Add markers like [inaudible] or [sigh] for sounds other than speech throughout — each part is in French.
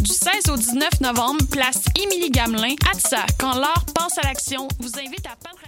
Du 16 au 19 novembre, place Émilie Gamelin, ATSA. Quand l'art pense à l'action, vous invite à peindre à...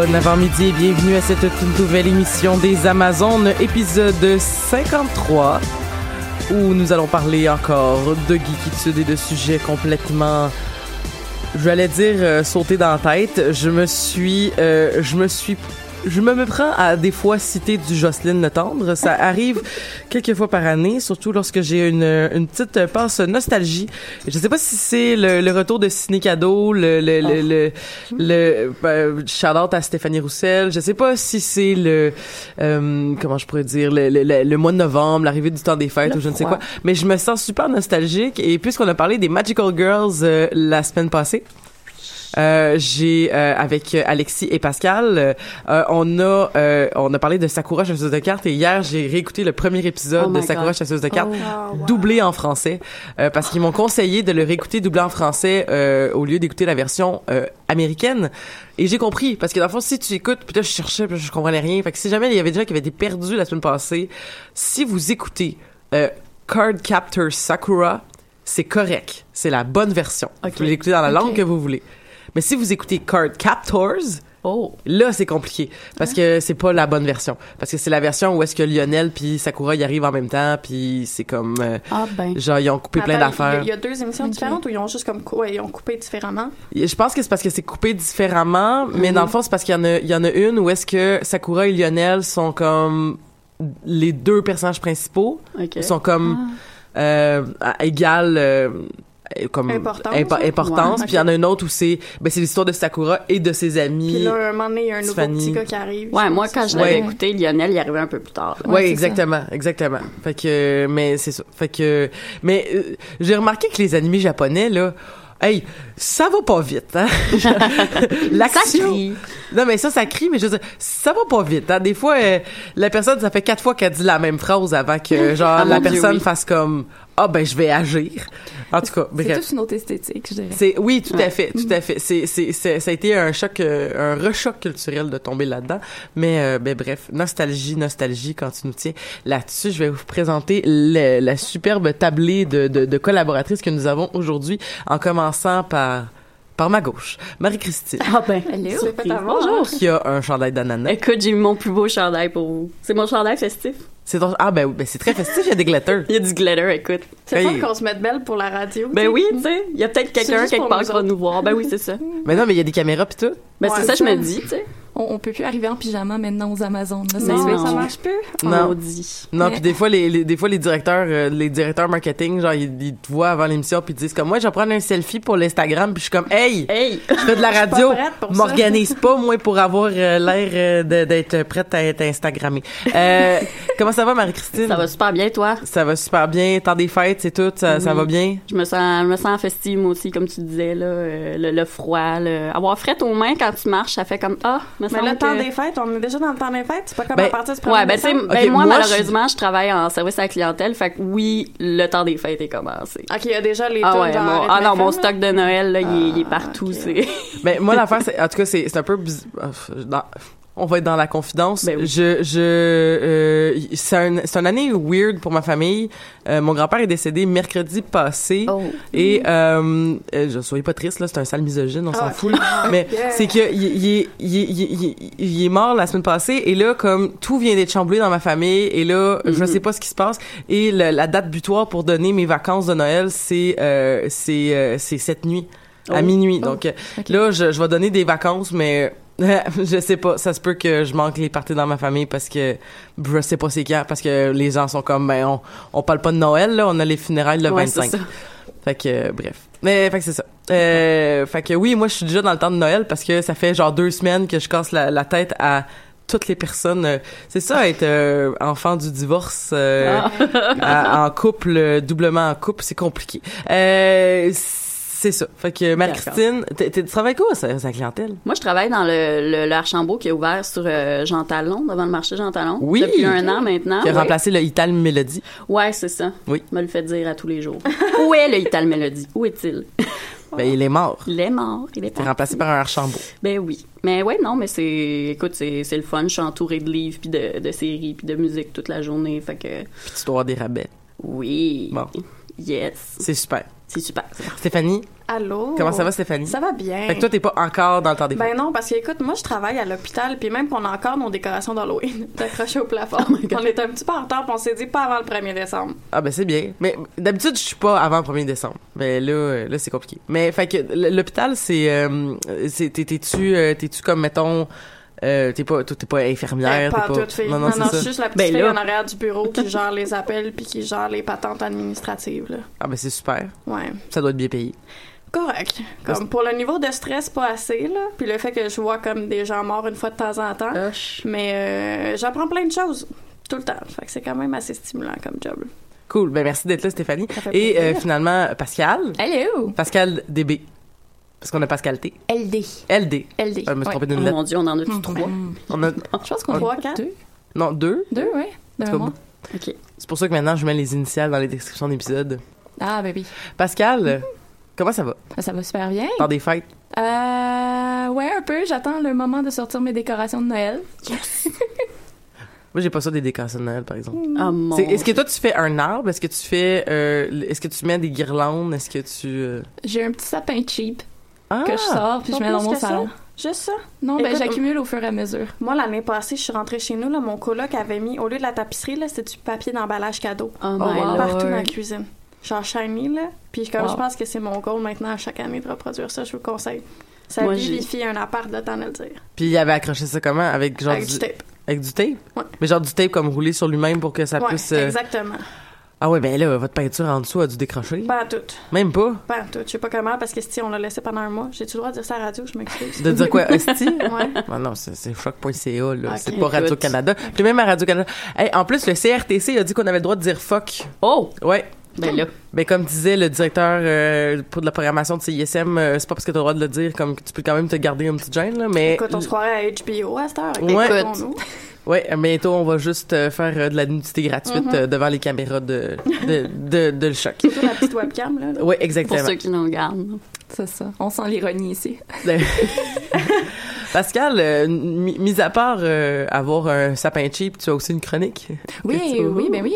Bon avant-midi et bienvenue à cette toute nouvelle émission des Amazones, épisode 53, où nous allons parler encore de geekitude et de sujets complètement, je vais dire, euh, sauter dans la tête. Je me suis, euh, je me suis je me prends à des fois citer du Jocelyne Le Tendre. Ça arrive quelques fois par année, surtout lorsque j'ai une, une petite passe nostalgie. Je sais pas si c'est le, le retour de Ciné Cadeau, le le le, le, le euh, shout-out à Stéphanie Roussel. Je sais pas si c'est le euh, comment je pourrais dire le- le mois de novembre, l'arrivée du temps des fêtes ou je ne sais quoi. Mais je me sens super nostalgique et puisqu'on a parlé des Magical Girls euh, la semaine passée. Euh, j'ai euh, avec Alexis et Pascal, euh, euh, on a euh, on a parlé de Sakura chasseuse de cartes et hier j'ai réécouté le premier épisode Oh de Sakura God. chasseuse de cartes Oh. doublé en français euh, parce qu'ils m'ont conseillé de le réécouter doublé en français euh, au lieu d'écouter la version euh, américaine. Et j'ai compris parce que dans le fond si tu écoutes puis là je cherchais puis je comprenais rien. Fait que si jamais il y avait des gens qui avaient été perdus la semaine passée si vous écoutez euh, Card Captor Sakura c'est correct. C'est la bonne version. Vous pouvez l'écouter dans la langue que vous voulez mais si vous écoutez Card Captors, là c'est compliqué parce que c'est pas la bonne version parce que c'est la version où est-ce que Lionel puis Sakura y arrivent en même temps puis c'est comme euh, Ah ben. genre ils ont coupé plein d'affaires. Il y, a- il y a deux émissions différentes ou ils ont juste comme cou- ouais, ils ont coupé différemment? Je pense que c'est parce que c'est coupé différemment, mais dans le fond c'est parce qu'il y en a il y en a une où est-ce que Sakura et Lionel sont les deux personnages principaux Ok. Ils sont comme euh, à égal euh, comme Importance, impo- ouais. importance Ouais, puis il y en a une autre où c'est ben c'est l'histoire de Sakura et de ses amis Puis là, un moment donné, il y a un nouveau Tiffany. petit gars qui arrive. Ouais, moi, quand je l'avais Ouais. écouté, Lionel, il arrivait un peu plus tard. là. Oui, exactement, exactement. Fait que, mais c'est ça. Fait que, mais euh, j'ai remarqué que les animés japonais là, Hey, ça va pas vite, hein? [laughs] [laughs] L'action. crie. Non, mais ça, ça crie, mais je veux dire, ça va pas vite, hein? Des fois, euh, la personne, ça fait quatre fois qu'elle dit la même phrase avant que, [laughs] genre, Ah, la mon Dieu, personne oui. fasse comme, ah, ben, je vais agir. En tout cas, C'est toute une autre esthétique, je dirais. C'est oui, tout à fait, tout à fait. C'est c'est c'est- ça a été un choc, euh, un rechoc culturel de tomber là-dedans. Mais euh, ben bref, nostalgie, nostalgie. Quand tu nous tiens là-dessus, je vais vous présenter le- la superbe tablée de, de, de collaboratrices que nous avons aujourd'hui, en commençant par par ma gauche, Marie-Christine, Ah ben, avoir, Bonjour. qui a un chandail d'ananas. Écoute, j'ai mis mon plus beau chandail pour vous. C'est mon chandail festif. C'est ah ben, oui, ben c'est très festif, il y a des glitters. Il y a du glitter, écoute. C'est Hey. fun qu'on se mette belle pour la radio. Ben oui, tu sais, il y a peut-être quelqu'un quelque part qui va nous voir. Ben oui, c'est ça. [laughs] Mais non, mais il y a des caméras pis tout. Ben Ouais, c'est ça, je me dis, tu sais. On, on peut plus arriver en pyjama maintenant aux Amazones. Là, ça Non. fait, Ça marche plus? Non. On dit. Non, Mais- puis des fois les, les- des fois les directeurs euh, les directeurs marketing genre ils, ils te voient avant l'émission puis ils disent comme moi je vais prendre un selfie pour l'Instagram puis je suis comme hey Hey! je fais de la [laughs] radio m'organise pas moi pour avoir euh, l'air euh, de- d'être prête à être instagrammée. Euh, [laughs] comment ça va Marie-Christine? Ça va super bien, toi? Ça va super bien, temps des fêtes, c'est tout, ça, va bien? Je me sens, je me sens festive, moi aussi, comme tu disais, là. euh, le, le froid, le... avoir fret aux mains quand tu marches, ça fait comme, ah, me Mais semble le temps que- des fêtes, on est déjà dans le temps des fêtes. C'est pas comme Ben, à partir du 1er Ouais, ben, tu sais, décembre. ben, moi, moi, malheureusement, je travaille en service à la clientèle, fait que oui, le temps des fêtes est commencé. OK, il y a déjà les Ah ouais, mon, ah non, mon stock de Noël, là, il, est, il est Ah, partout, c'est... Ben moi [laughs] l'affaire c'est en tout cas c'est c'est un peu biz- euh, dans- on va être dans la confidence. Ben oui. Je je euh, c'est un c'est une année weird pour ma famille. Euh, mon grand-père est décédé mercredi passé. Oh. Et euh, euh, je soyez pas triste là, c'est un sale misogyne, on s'en Ah, fout. [laughs] Mais Yeah. c'est que il, il, est- il, il, mort la semaine passée et là comme tout vient d'être chamboulé dans ma famille et là je Mhm. sais pas ce qui se passe et le- la date butoir pour donner mes vacances de Noël c'est euh, c'est euh, c'est cette nuit à Oh. minuit. Donc ok. là je, je vais donner des vacances mais [laughs] je sais pas, ça se peut que je manque les parties dans ma famille parce que je sais pas c'est quand parce que les gens sont comme ben on on parle pas de Noël là, on a les funérailles le Ouais, c'est 25. ça. Fait que, euh, bref. Mais, fait que c'est ça. Euh, fait que oui, moi, je suis déjà dans le temps de Noël parce que ça fait genre deux semaines que je casse la, la tête à toutes les personnes. C'est ça, être euh, enfant du divorce euh, à- en couple, doublement en couple, c'est compliqué. Euh, c'est ça. Fait que, Marie-Christine, tu travailles quoi, sa clientèle? Moi, je travaille dans le, le, le Archambault qui est ouvert sur euh, Jean Talon, devant le marché Jean Talon. Oui. Depuis un an maintenant. Qui a ouais. remplacé le Ital Melody. Ouais, c'est ça. Oui. Je me le fait dire à tous les jours. [laughs] Où est le Ital Melody? Où est-il? [laughs] Ben, il est mort. Il est mort. Il est est remplacé par un Archambault. Ben oui. Mais ouais, non, mais c'est... Écoute, c'est c'est le fun. Je suis entourée de livres, puis de, de séries, puis de musique toute la journée. Fait que... Puis tu dois avoir des rabais. Oui. Bon. Yes. C'est super. C'est super. Stéphanie, Allô? comment ça va, Stéphanie? Ça va bien. Fait que toi, t'es pas encore dans le temps des fêtes. Ben non, parce que écoute, moi je travaille à l'hôpital, puis même qu'on a encore nos décorations d'Halloween [laughs] accrochées au plafond. Oh on est un petit peu en retard, puis on s'est dit pas avant le 1er décembre. Ah ben c'est bien. Mais d'habitude je suis pas avant le 1er décembre. Mais là là c'est compliqué. Mais fait que l'hôpital c'est euh, t'es-tu euh, t'es-tu comme mettons euh, t'es pas t'es pas infirmière, Ben, pas pas toute fille. Non non, je suis juste la petite Ben fille là. en arrière du bureau qui gère les appels puis qui gère les patentes administratives. Là. Ah ben c'est super. Ouais. Ça doit être bien payé. Correct. Comme pour le niveau de stress, pas assez, là. Puis le fait que je vois comme des gens morts une fois de temps en temps. Hush. Mais euh, j'apprends plein de choses tout le temps. Fait que c'est quand même assez stimulant comme job. Cool. Ben merci d'être là Stéphanie. Ça fait Et euh, finalement Pascal, Hello! Pascal DB. Parce qu'on a Pascal T. LD. LD. LD. Ah, je me suis Ouais. trompé Oh d'une lettre. mon Dieu, on en a tous trois? On a Je pense qu'on On- a Trois, quatre? deux. non deux. Deux, ouais. De C'est mémoire. OK. C'est pour ça que maintenant je mets les initiales dans les descriptions d'épisodes. Ah, ben oui. Pascal, comment ça va? Ça va super bien. Dans des fêtes? Euh, ouais, un peu. J'attends le moment de sortir mes décorations de Noël. [laughs] Moi j'ai pas ça des décorations de Noël par exemple. Ah, mon C'est- Est-ce que toi tu fais un arbre? Est-ce que tu fais euh, est-ce que tu mets des guirlandes? Est-ce que tu euh, J'ai un petit sapin cheap Ah! que je sors puis je mets dans mon ça? salon. Juste ça? Non, ben j'accumule au fur et à mesure. Moi, l'année passée, je suis rentrée chez nous, là, mon coloc avait mis, au lieu de la tapisserie, là, c'était du papier d'emballage cadeau. Oh my wow. lord. Partout dans la cuisine. Genre shiny, là. Puis comme Wow. je pense que c'est mon goal maintenant à chaque année de reproduire ça, je vous le conseille. Ça Moi, vivifie un appart de temps de le dire. Puis il avait accroché ça comment? Avec genre Avec du tape. Avec du tape? Ouais. Mais genre du tape comme roulé sur lui-même pour que ça Ouais, puisse. euh, exactement. Ah ouais, ben là, votre peinture en dessous a dû décrocher. Pas tout. Même pas? Pas tout. Je sais pas comment, parce que si on l'a laissé pendant un mois, j'ai-tu le droit de dire ça à la radio? Je m'excuse? De dire quoi? [laughs] Hostie? Ouais. Ah non, c'est choc.ca, là. C'est pas Radio-Canada. Puis même à Radio-Canada. Hey, en plus, le CRTC a dit qu'on avait le droit de dire fuck. Oh! Ouais. Ben là. Ben comme disait le directeur euh, pour de la programmation de CISM, euh, c'est pas parce que t'as le droit de le dire, comme que tu peux quand même te garder un petit gêne là, mais Écoute, on se croirait à HBO à cette heure. Ouais. Écoutons-nous. [laughs] ouais, bientôt on va juste euh, faire euh, de la nudité gratuite Mhm. euh, devant les caméras de de de, de le choc. Surtout la petite webcam, là. Ouais, exactement. Pour ceux qui nous regardent. C'est ça. On sent l'ironie ici. [laughs] Pascal, euh, mi- mis à part euh, avoir un sapin cheap, tu as aussi une chronique. Oui, oui, ben oui.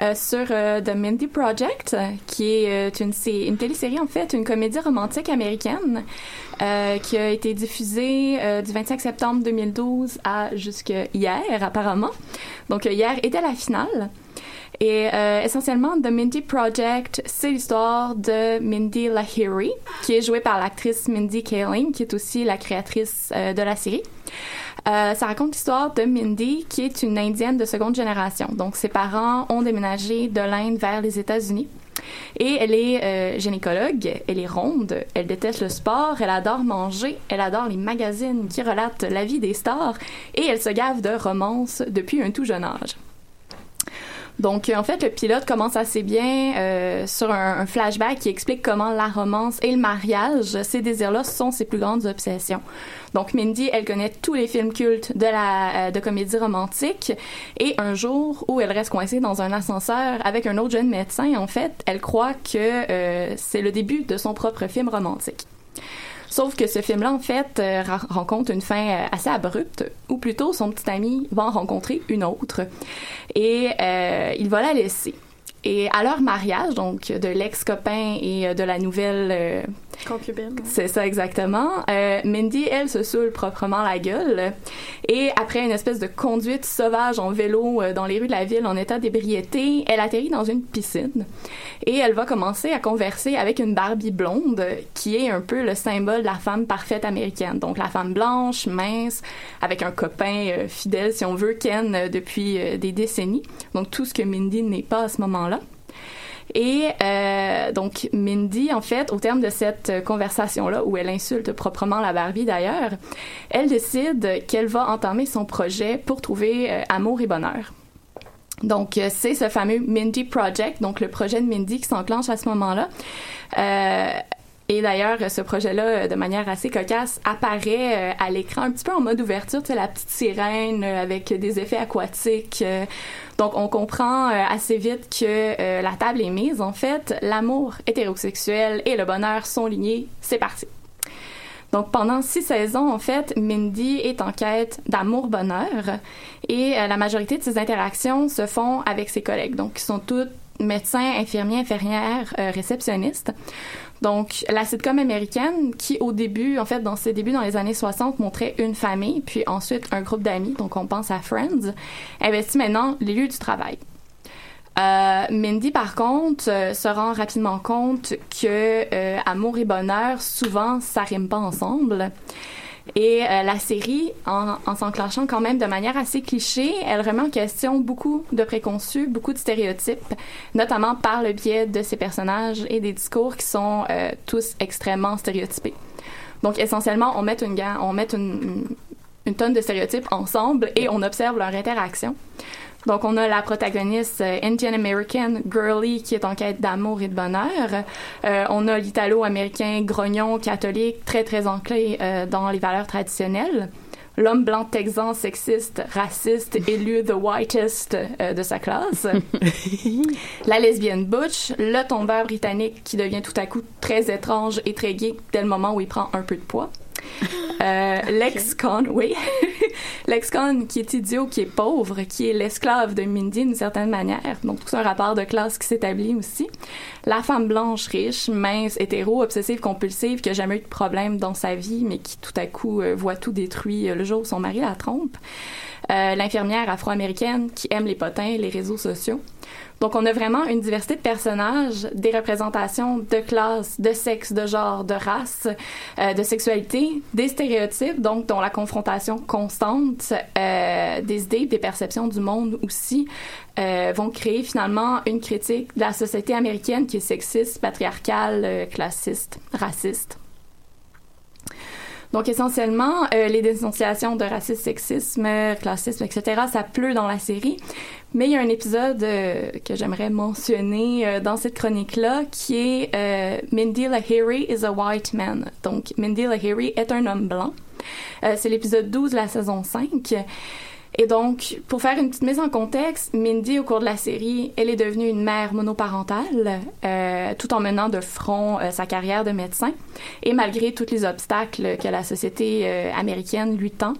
Euh, sur euh, The Mindy Project, euh, qui est une, c'est une télésérie, en fait, une comédie romantique américaine qui a été diffusée du 25 septembre 2012 à jusqu'à hier, apparemment. Donc, hier était la finale. Et euh, essentiellement, The Mindy Project, c'est l'histoire de Mindy Lahiri, qui est jouée par l'actrice Mindy Kaling, qui est aussi la créatrice euh, de la série. Euh, ça raconte l'histoire de Mindy, qui est une Indienne de seconde génération. Donc, ses parents ont déménagé de l'Inde vers les États-Unis. Et elle est euh, gynécologue, elle est ronde, elle déteste le sport, elle adore manger, elle adore les magazines qui relatent la vie des stars et elle se gave de romance depuis un tout jeune âge. Donc, euh, en fait, le pilote commence assez bien euh, sur un, un flashback qui explique comment la romance et le mariage, ces désirs-là, sont ses plus grandes obsessions. Donc, Mindy, elle connaît tous les films cultes de la euh, de comédie romantique et un jour où elle reste coincée dans un ascenseur avec un autre jeune médecin, en fait, elle croit que euh, c'est le début de son propre film romantique. Sauf que ce film-là, en fait, euh, rencontre une fin euh, assez abrupte, ou plutôt son petit ami va en rencontrer une autre, et euh, il va la laisser. Et à leur mariage, donc de l'ex-copain et euh, de la nouvelle C'est ça exactement. Euh, Mindy, elle, se saoule proprement la gueule. Et après une espèce de conduite sauvage en vélo euh, dans les rues de la ville en état d'ébriété, elle atterrit dans une piscine. Et elle va commencer à converser avec une Barbie blonde qui est un peu le symbole de la femme parfaite américaine. Donc la femme blanche, mince, avec un copain euh, fidèle, si on veut, Ken, depuis des décennies. Donc tout ce que Mindy n'est pas à ce moment-là. Et euh, donc Mindy, en fait, au terme de cette conversation-là, où elle insulte proprement la Barbie d'ailleurs, elle décide qu'elle va entamer son projet pour trouver euh, amour et bonheur. Donc euh, c'est ce fameux Mindy Project, donc le projet de Mindy qui s'enclenche à ce moment-là. Euh, et d'ailleurs, ce projet-là, euh, de manière assez cocasse, apparaît à l'écran un petit peu en mode ouverture, tu sais, la petite sirène avec des effets aquatiques. Donc, on comprend euh, assez vite que euh, la table est mise. En fait, l'amour hétérosexuel et le bonheur sont liés. C'est parti. Donc, pendant six saisons, en fait, Mindy est en quête d'amour-bonheur et euh, la majorité de ses interactions se font avec ses collègues. Donc, ils sont toutes médecins, infirmiers, infirmières, euh, réceptionnistes. Donc, la sitcom américaine qui, au début, en fait, dans ses débuts dans les années 60, montrait une famille, puis ensuite un groupe d'amis, donc on pense à Friends, investit maintenant les lieux du travail. Euh, Mindy, par contre, euh, se rend rapidement compte que euh, amour et bonheur, souvent, ça rime pas ensemble. Et euh, la série, en, en s'enclenchant quand même de manière assez cliché, elle remet en question beaucoup de préconçus, beaucoup de stéréotypes, notamment par le biais de ses personnages et des discours qui sont euh, tous extrêmement stéréotypés. Donc essentiellement, on met une, on met une, une tonne de stéréotypes ensemble et on observe leur interaction. Donc, on a la protagoniste euh, Indian American girly qui est en quête d'amour et de bonheur. Euh, on a l'italo-américain grognon catholique très très ancré euh, dans les valeurs traditionnelles. L'homme blanc texan sexiste, raciste, élu the whitest de sa classe. [laughs] la lesbienne butch, le tombeur britannique qui devient tout à coup très étrange et très gay dès le moment où il prend un peu de poids. Euh, L'ex-con, oui. [laughs] L'ex-con qui est idiot, qui est pauvre, qui est l'esclave de Mindy d'une certaine manière. Donc, tout un rapport de classe qui s'établit aussi. La femme blanche, riche, mince, hétéro, obsessive, compulsive, qui a jamais eu de problème dans sa vie, mais qui tout à coup euh, voit tout détruit euh, le jour où son mari la trompe. Euh, L'infirmière afro-américaine qui aime les potins, les réseaux sociaux. Donc, on a vraiment une diversité de personnages, des représentations de classe, de sexe, de genre, de race, euh, de sexualité, des stéréotypes, donc dont la confrontation constante, euh, des idées, des perceptions du monde aussi, euh, vont créer finalement une critique de la société américaine qui est sexiste, patriarcale, euh, classiste, raciste. Donc essentiellement, euh, les dénonciations de racisme, sexisme, classisme, etc., ça pleut dans la série. Mais il y a un épisode euh, que j'aimerais mentionner euh, dans cette chronique-là qui est euh, Mindy Lahiri is a white man. Donc Mindy Lahiri est un homme blanc. Euh, C'est l'épisode 12 de la saison 5. Et donc, pour faire une petite mise en contexte, Mindy, au cours de la série, elle est devenue une mère monoparentale, euh, tout en menant de front euh, sa carrière de médecin, et malgré tous les obstacles que la société euh, américaine lui tend.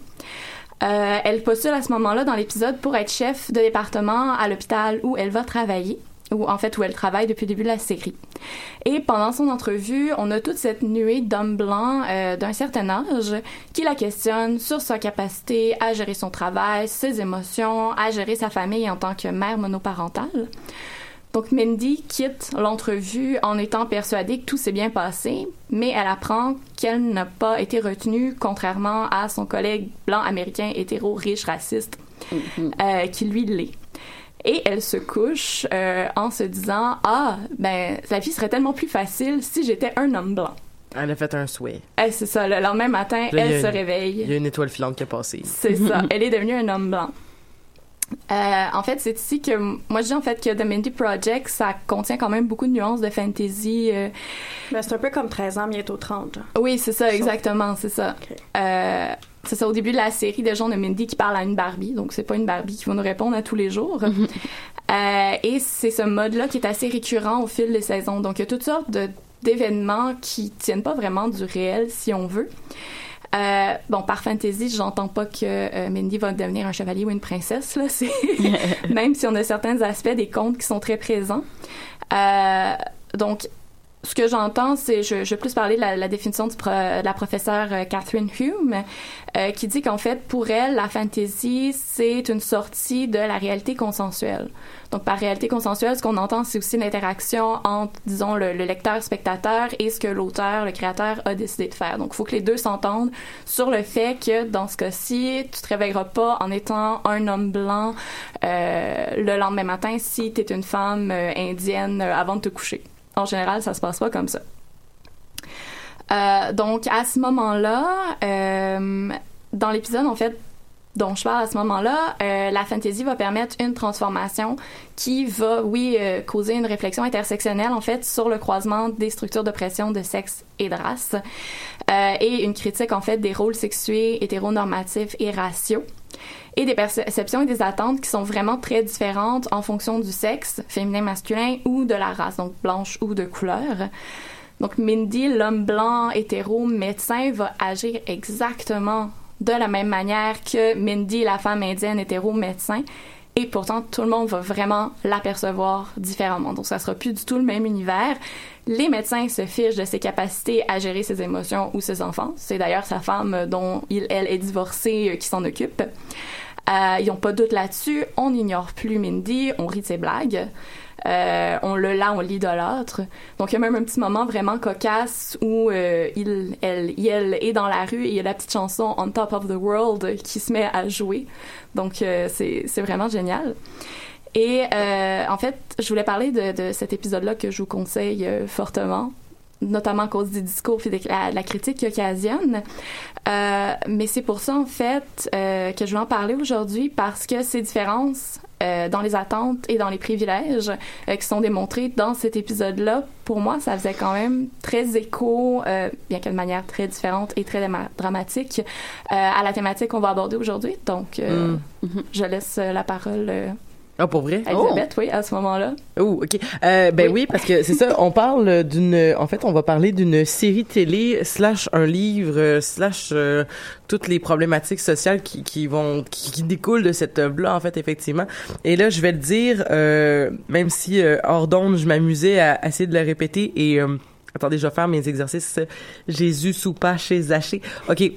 Euh, elle postule à ce moment-là dans l'épisode pour être chef de département à l'hôpital où elle va travailler, ou en fait où elle travaille depuis le début de la série. Et pendant son entrevue, on a toute cette nuée d'hommes blancs euh, d'un certain âge qui la questionnent sur sa capacité à gérer son travail, ses émotions, à gérer sa famille en tant que mère monoparentale. Donc Mindy quitte l'entrevue en étant persuadée que tout s'est bien passé, mais elle apprend qu'elle n'a pas été retenue, contrairement à son collègue blanc américain hétéro riche raciste, euh, qui lui l'est. Et elle se couche euh, en se disant ah ben la vie serait tellement plus facile si j'étais un homme blanc. Elle a fait un souhait. Eh, c'est ça. Le lendemain matin, Là, elle se une- réveille. Il y a une étoile filante qui est passée. C'est ça. [laughs] Elle est devenue un homme blanc. Euh, en fait, c'est ici que moi je dis en fait que The Mindy Project, ça contient quand même beaucoup de nuances de fantasy. euh. Ben, c'est un peu comme 13 ans, bientôt 30. genre. Oui, c'est ça, exactement, c'est ça. Euh, c'est ça, au début de la série, déjà, on a Mindy qui parle à une Barbie, donc c'est pas une Barbie qui va nous répondre à tous les jours. Euh, et c'est ce mode-là qui est assez récurrent au fil des saisons. Donc, il y a toutes sortes d'événements qui tiennent pas vraiment du réel, si on veut. Euh, bon, par fantasy, j'entends pas que euh, Mindy va devenir un chevalier ou une princesse, là. [laughs] Même si on a certains aspects des contes qui sont très présents. Euh, donc, ce que j'entends, c'est, je, je vais plus parler de la, la définition du pro- de la professeure euh, Catherine Hume, euh, qui dit qu'en fait, pour elle, la fantasy, c'est une sortie de la réalité consensuelle. Donc, par réalité consensuelle, ce qu'on entend, c'est aussi l'interaction entre, disons, le, le lecteur-spectateur et ce que l'auteur, le créateur, a décidé de faire. Donc, il faut que les deux s'entendent sur le fait que, dans ce cas-ci, tu te réveilleras pas en étant un homme blanc euh, le lendemain matin si tu es une femme euh, indienne euh, avant de te coucher. En général, ça se passe pas comme ça. Euh, donc, à ce moment-là, euh, dans l'épisode, en fait, dont je parle à ce moment-là, euh, la fantasy va permettre une transformation qui va, oui, causer une réflexion intersectionnelle, en fait, sur le croisement des structures d'oppression de sexe et de race, et une critique, en fait, des rôles sexués, hétéronormatifs et raciaux et des perceptions et des attentes qui sont vraiment très différentes en fonction du sexe, féminin, masculin, ou de la race, donc blanche ou de couleur. Donc Mindy, l'homme blanc, hétéro, médecin, va agir exactement de la même manière que Mindy, la femme indienne, hétéro, médecin. Et pourtant, tout le monde va vraiment l'apercevoir différemment. Donc, ça sera plus du tout le même univers. Les médecins se fichent de ses capacités à gérer ses émotions ou ses enfants. C'est d'ailleurs sa femme dont il, elle est divorcée euh, qui s'en occupe. Euh, ils n'ont pas de doute là-dessus. On n'ignore plus Mindy, on rit de ses blagues. Euh, on le là, on l'idolâtre. Donc il y a même un petit moment vraiment cocasse où euh, il, elle, elle est dans la rue et il y a la petite chanson On Top of the World qui se met à jouer. Donc euh, c'est vraiment génial. Et euh, en fait, je voulais parler de, de cet épisode-là que je vous conseille euh, fortement notamment à cause du discours et de la, la critique qu'il occasionne. Euh, mais c'est pour ça, en fait, euh, que je vais en parler aujourd'hui parce que ces différences euh, dans les attentes et dans les privilèges euh, qui sont démontrés dans cet épisode-là, pour moi, ça faisait quand même très écho, euh, bien que de manière très différente et très dramatique, euh, à la thématique qu'on va aborder aujourd'hui. Donc, euh, je laisse la parole Ah, pour vrai? Elisabeth, oui, à ce moment-là. Oh, ok. Euh, ben oui. parce que c'est ça. On parle d'une. En fait, on va parler d'une série télé slash un livre slash euh, toutes les problématiques sociales qui, qui vont qui, qui découlent de cette œuvre-là. En fait, effectivement. Et là, je vais le dire, euh, même si hors d'onde, je m'amusais à, essayer de le répéter. Et attendez, je vais faire mes exercices. Jésus soupa chez Zachée. Ok.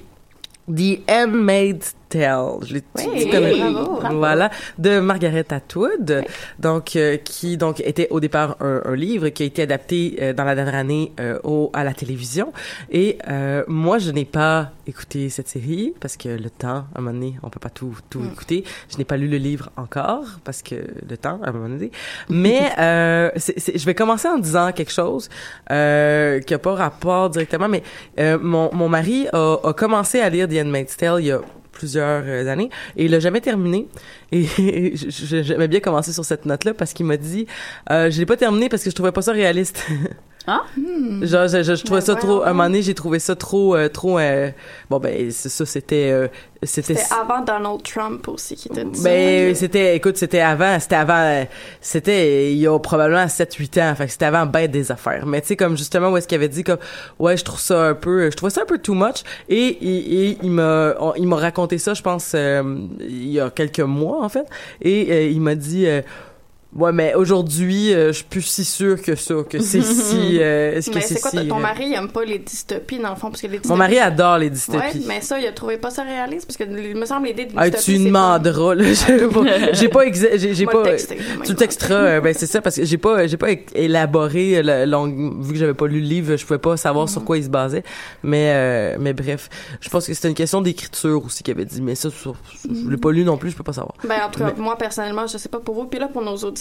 The Handmaid's Tale. Je l'ai Oui, connais- bravo, bravo. Voilà, de Margaret Atwood, donc euh, qui donc était au départ un, un livre qui a été adapté euh, dans la dernière année euh, au à la télévision. Et euh, moi, je n'ai pas écouté cette série parce que le temps, à un moment donné, on peut pas tout tout Mm. écouter. Je n'ai pas lu le livre encore parce que le temps, à un moment donné. Mais [laughs] euh, c'est- c'est- je vais commencer en disant quelque chose euh, qui a pas rapport directement, mais euh, mon, mon mari a, a commencé à lire The Handmaid's Tale il y a plusieurs euh, années. Et il l'a jamais terminé. Et [laughs] j'aimais bien commencer sur cette note là parce qu'il m'a dit euh, je l'ai pas terminé parce que je trouvais pas ça réaliste [laughs] Ah? genre je, je, je trouvais Ben ça trop à un moment donné j'ai trouvé ça trop euh, trop euh, bon ben c'est ça c'était euh, c'était avant Donald Trump aussi qui était ben, c'était, écoute, c'était avant, c'était avant, c'était il y a probablement 7-8 ans, fait que c'était avant bête des affaires. Mais tu sais, comme justement, où est-ce qu'il avait dit comme, ouais, je trouve ça un peu, je trouvais ça un peu too much. Et, et, et il m'a, il m'a raconté ça, je pense, euh, il y a quelques mois, en fait. Et euh, il m'a dit, euh, ouais, mais aujourd'hui, euh, je suis plus si sûr que ça, que c'est [laughs] si, euh, est-ce que Mais c'est quoi, si, ton euh, mari il aime pas les dystopies dans le fond? Parce que les dystopies, Mon mari adore les Ouais, dystopies. mais ça il a trouvé pas ça réaliste parce que il me semble l'idée de Ah, tu demanderas, là. [laughs] J'ai pas, [laughs] j'ai pas, exa- j'ai, j'ai le pas, tu texteras, euh, ben, c'est ça, parce que j'ai pas, j'ai pas élaboré, la longue, vu que j'avais pas lu le livre, je pouvais pas savoir Mm-hmm. sur quoi il se basait. Mais, euh, mais bref. Je pense que c'était une question d'écriture aussi qu'il avait dit, mais ça, sur- je l'ai pas lu non plus, je peux pas savoir. Ben, en tout cas, Mais- moi, personnellement, je sais pas pour vous. Puis là, pour nos auditeurs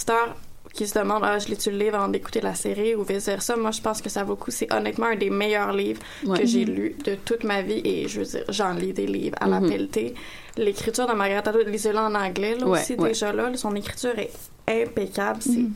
qui se demandent, ah, je lis-tu le livre avant d'écouter la série ou vice-versa, moi, je pense que ça vaut le coup. C'est honnêtement un des meilleurs livres Ouais. que j'ai Mhm. lu de toute ma vie. Et je veux dire, j'en lis des livres à la Mhm. pelletée. L'écriture de Margaret Atwood, lisez-la en anglais, là, Ouais, aussi, ouais. déjà là. Son écriture est impeccable. C'est... Mhm.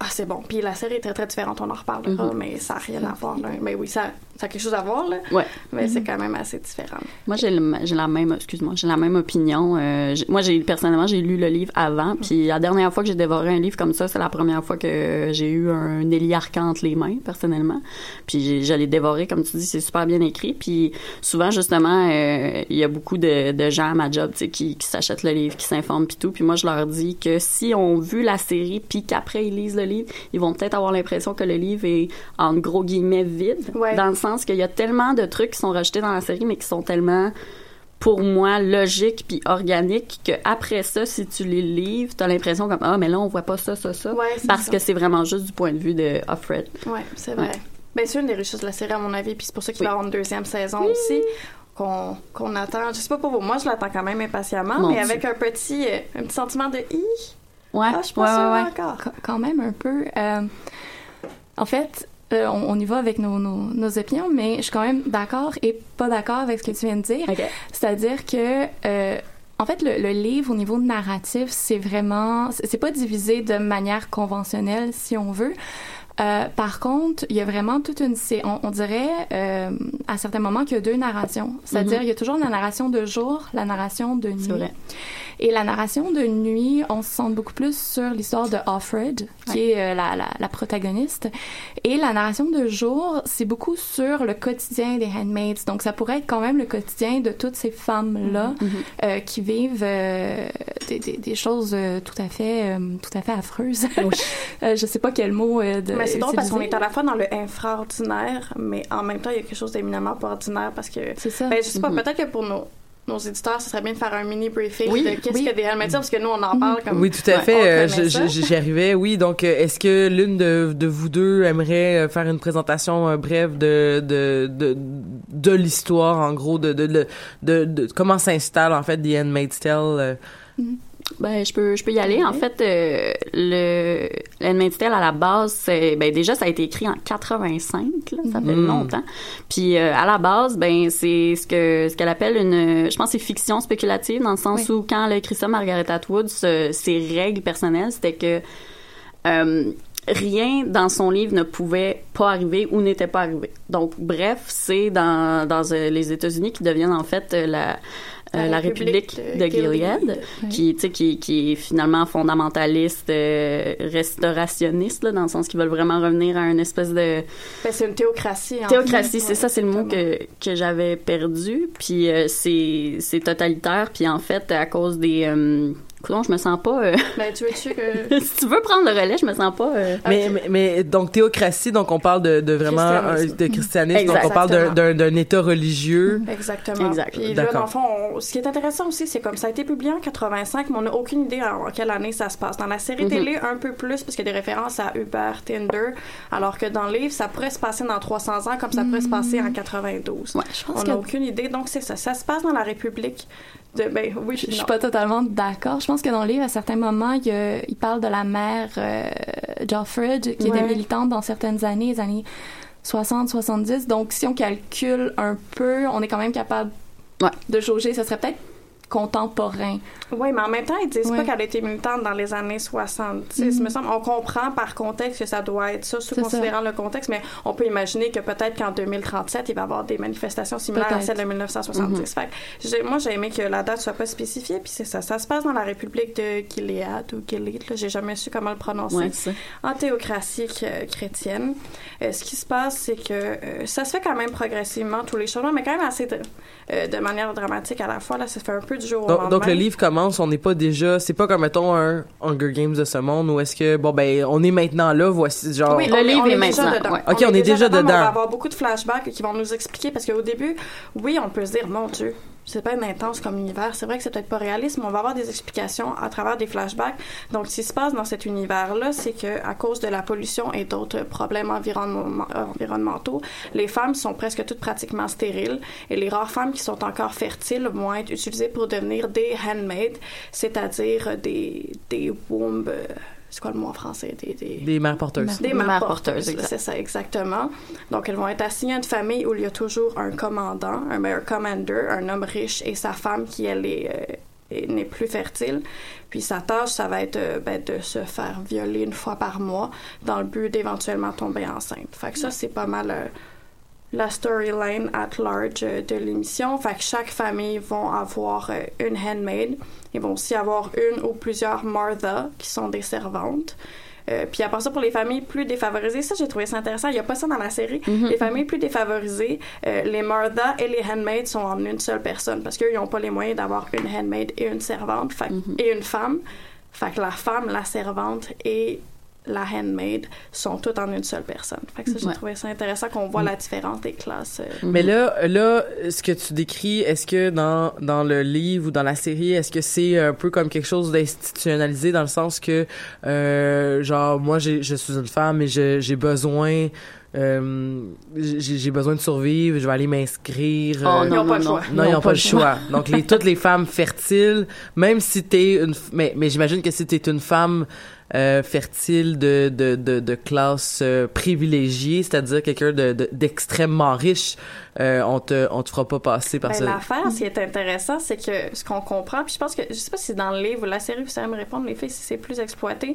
Ah, c'est bon. Puis la série est très, très différente. On en reparlera, Mhm. mais ça n'a rien à voir, là. Mais oui, ça, ça a quelque chose à voir, là. Ouais. Mais c'est quand même assez différent. Moi, j'ai la même, excuse-moi, j'ai la même opinion. Euh, moi, j'ai personnellement, j'ai lu le livre avant, puis la dernière fois que j'ai dévoré un livre comme ça, c'est la première fois que j'ai eu un Arcan entre les mains, personnellement. Puis je l'ai dévoré, comme tu dis, c'est super bien écrit. Puis souvent, justement, euh, il y a beaucoup de, de gens à ma job, tu sais, qui, qui s'achètent le livre, qui s'informent puis tout. Puis moi, je leur dis que si on vu la série, puis qu'après ils lisent le livre, ils vont peut-être avoir l'impression que le livre est en gros guillemets vide, Ouais. dans le sens qu'il y a tellement de trucs qui sont rejetés dans la série, mais qui sont tellement pour moi logiques puis organiques que après ça si tu les livres t'as l'impression comme ah mais là on voit pas ça ça ça Ouais, parce ça. que c'est vraiment juste du point de vue de Offred Ouais, c'est vrai. Ouais. Ben, c'est une des richesses de la série, à mon avis, puis c'est pour ça qu'il Oui. va y avoir une deuxième saison aussi, qu'on qu'on attend. Je sais pas pour vous, moi, je l'attends quand même impatiemment, Mon mais Dieu. avec un petit, euh, un petit sentiment de hi. ouais Ah, je suis pas ouais, sûre ouais, ouais. encore. Qu- quand même un peu. euh, en fait, euh, on, on y va avec nos, nos, nos opinions, mais je suis quand même d'accord et pas d'accord avec ce que tu viens de dire. Ok. C'est-à-dire que, euh, en fait, le, le livre, au niveau narratif, c'est vraiment... C'est pas divisé de manière conventionnelle, si on veut. Euh, par contre, il y a vraiment toute une... On, on dirait, euh, à certains moments, qu'il y a deux narrations. C'est-à-dire, Mhm. il y a toujours la narration de jour, la narration de nuit. C'est vrai. Et la narration de nuit, on se centre beaucoup plus sur l'histoire de Offred, qui Ouais. est euh, la, la, la protagoniste. Et la narration de jour, c'est beaucoup sur le quotidien des handmaids. Donc, ça pourrait être quand même le quotidien de toutes ces femmes-là Mhm. euh, qui vivent euh, des, des, des choses euh, tout à fait, euh, tout à fait affreuses. [laughs] Euh, je sais pas quel mot euh, de Mais c'est drôle parce qu'on est à la fois dans le infraordinaire, mais en même temps, il y a quelque chose d'éminemment pas ordinaire parce que. C'est ça. Ben, je sais pas, Mhm. peut-être que pour nos, nos éditeurs, ce serait bien de faire un mini briefing Oui, de qu'est-ce oui. que des Tale, parce que nous, on en parle comme. Oui, tout à fait. euh, J'y arrivais, oui. Donc, euh, est-ce que l'une de, de vous deux aimerait euh, faire une présentation euh, brève de de de, de l'histoire, en gros, de de, de, de, de comment s'installe en fait The Handmaid's Tale euh, Ben, je peux, je peux y aller. En fait, euh, le Tale, à la base, c'est, ben, déjà, ça a été écrit en 85, là, ça fait Mm. longtemps. Puis, euh, à la base, ben, c'est ce que, ce qu'elle appelle une, je pense, c'est fiction spéculative, dans le sens où, quand elle a écrit ça, Margaret Atwood, ce- ses règles personnelles, c'était que, euh, rien dans son livre ne pouvait pas arriver ou n'était pas arrivé. Donc, bref, c'est dans, dans euh, les États-Unis qui deviennent, en fait, euh, la, euh, la République de, Gilead, qui, tu sais, qui, qui est finalement fondamentaliste, euh, restaurationniste, là, dans le sens qu'ils veulent vraiment revenir à une espèce de Ben, c'est une théocratie. en théocratie. C'est Ouais, ça, c'est le mot que, que j'avais perdu. Puis euh, c'est c'est totalitaire. Puis en fait, à cause des euh, Écoute, je me sens pas. euh, [laughs] Ben, tu veux-tu que. [laughs] si tu veux prendre le relais, je me sens pas. euh, Mais, mais, mais donc théocratie, donc on parle de, de vraiment Christianisme. de christianisme, Exact. donc on parle d'un- État religieux. Exactement. Exact. Puis là, dans le fond, on- ce qui est intéressant aussi, c'est comme ça a été publié en 85, mais on n'a aucune idée en quelle année ça se passe. Dans la série Mhm. télé, un peu plus, parce qu'il y a des références à Uber, Tinder, alors que dans le livre, ça pourrait se passer dans 300 ans, comme ça pourrait se passer en 92. Ouais, je pense on que- n'a aucune idée. Donc, c'est ça. Ça se passe dans la République de. Ben, oui, Je je suis pas totalement d'accord. Je pense que dans le livre, à certains moments, il, il parle de la mère euh, Joffred, qui Ouais. était militante dans certaines années, les années 60, 70. Donc, si on calcule un peu, on est quand même capable Ouais. de jauger. Ça serait peut-être contemporain. Oui, mais en même temps, ils disent Ouais. pas qu'elle a été militante dans les années 70. Mhm. me semble. On comprend par contexte que ça doit être ça, sous considérant le contexte, mais on peut imaginer que peut-être qu'en 2037, il va y avoir des manifestations similaires à celles de 1970. Fait que j'ai- moi, j'ai aimé que la date soit pas spécifiée, puis c'est ça. Ça se passe dans la République de Gilead ou Gilead. J'ai jamais su comment le prononcer. Ouais, en théocratie euh, chrétienne. Euh, ce qui se passe, c'est que euh, ça se fait quand même progressivement, tous les changements, mais quand même assez de, euh, de manière dramatique à la fois. Là, ça fait un peu du jour au Donc, lendemain. donc le livre commence, on n'est pas déjà, c'est pas comme mettons un Hunger Games de ce monde où est-ce que bon ben on est maintenant là, voici genre. Oui, Le on livre on est est déjà maintenant, dedans. ouais. Ok, on est déjà mais dedans. On va avoir beaucoup de flashbacks qui vont nous expliquer parce qu'au début, oui, on peut se dire, mon Dieu, c'est pas une intense comme univers. C'est vrai que c'est peut-être pas réaliste, mais on va avoir des explications à travers des flashbacks. Donc, ce qui se passe dans cet univers-là, c'est que à cause de la pollution et d'autres problèmes environnement- euh, environnementaux, les femmes sont presque toutes pratiquement stériles et les rares femmes qui sont encore fertiles vont être utilisées pour devenir des handmaids, c'est-à-dire des, des womb... c'est quoi le mot en français? Des, des... Des mères porteuses. Des mères mères porteuses, porteuses, c'est ça, exactement. Donc, elles vont être assignées à une famille où il y a toujours un commandant, un meilleur commander, un homme riche et sa femme qui, elle, est, euh, est- n'est plus fertile. Puis sa tâche, ça va être euh, ben, de se faire violer une fois par mois dans le but d'éventuellement tomber enceinte. Fait que ça, c'est pas mal euh, la storyline at large euh, de l'émission. Fait que chaque famille vont avoir euh, une handmaid. Ils vont aussi avoir une ou plusieurs Martha, qui sont des servantes. Euh, puis à part ça, pour les familles plus défavorisées, ça j'ai trouvé ça intéressant. Il n'y a pas ça dans la série. Les familles plus défavorisées, euh, les Martha et les handmaids sont en une seule personne parce qu'eux, ils n'ont pas les moyens d'avoir une handmaid et une servante fait, que- et une femme. Fait que la femme, la servante et la handmaid sont toutes en une seule personne. Fait que ça, j'ai Ouais. trouvé ça intéressant qu'on voit la différence des classes. euh. Mais là, là, ce que tu décris, est-ce que dans, dans le livre ou dans la série, est-ce que c'est un peu comme quelque chose d'institutionnalisé dans le sens que, euh, genre, moi, j'ai, je suis une femme et je- j'ai besoin, euh, j'ai, besoin de survivre, je vais aller m'inscrire. Oh, euh, Ils n'ont pas le choix. non, ils n'ont pas le choix. Donc, les, toutes les femmes fertiles, même si t'es une... f- Mais, mais j'imagine que si t'es une femme euh, fertile de, de, de, de classe euh, privilégiée, c'est-à-dire quelqu'un de, de- d'extrêmement riche, euh, on te on te fera pas passer par Ben, ça. L'affaire, ce qui est intéressant, c'est que ce qu'on comprend, puis je pense que, je sais pas si c'est dans le livre ou la série, vous savez me répondre, les filles, si c'est plus exploité,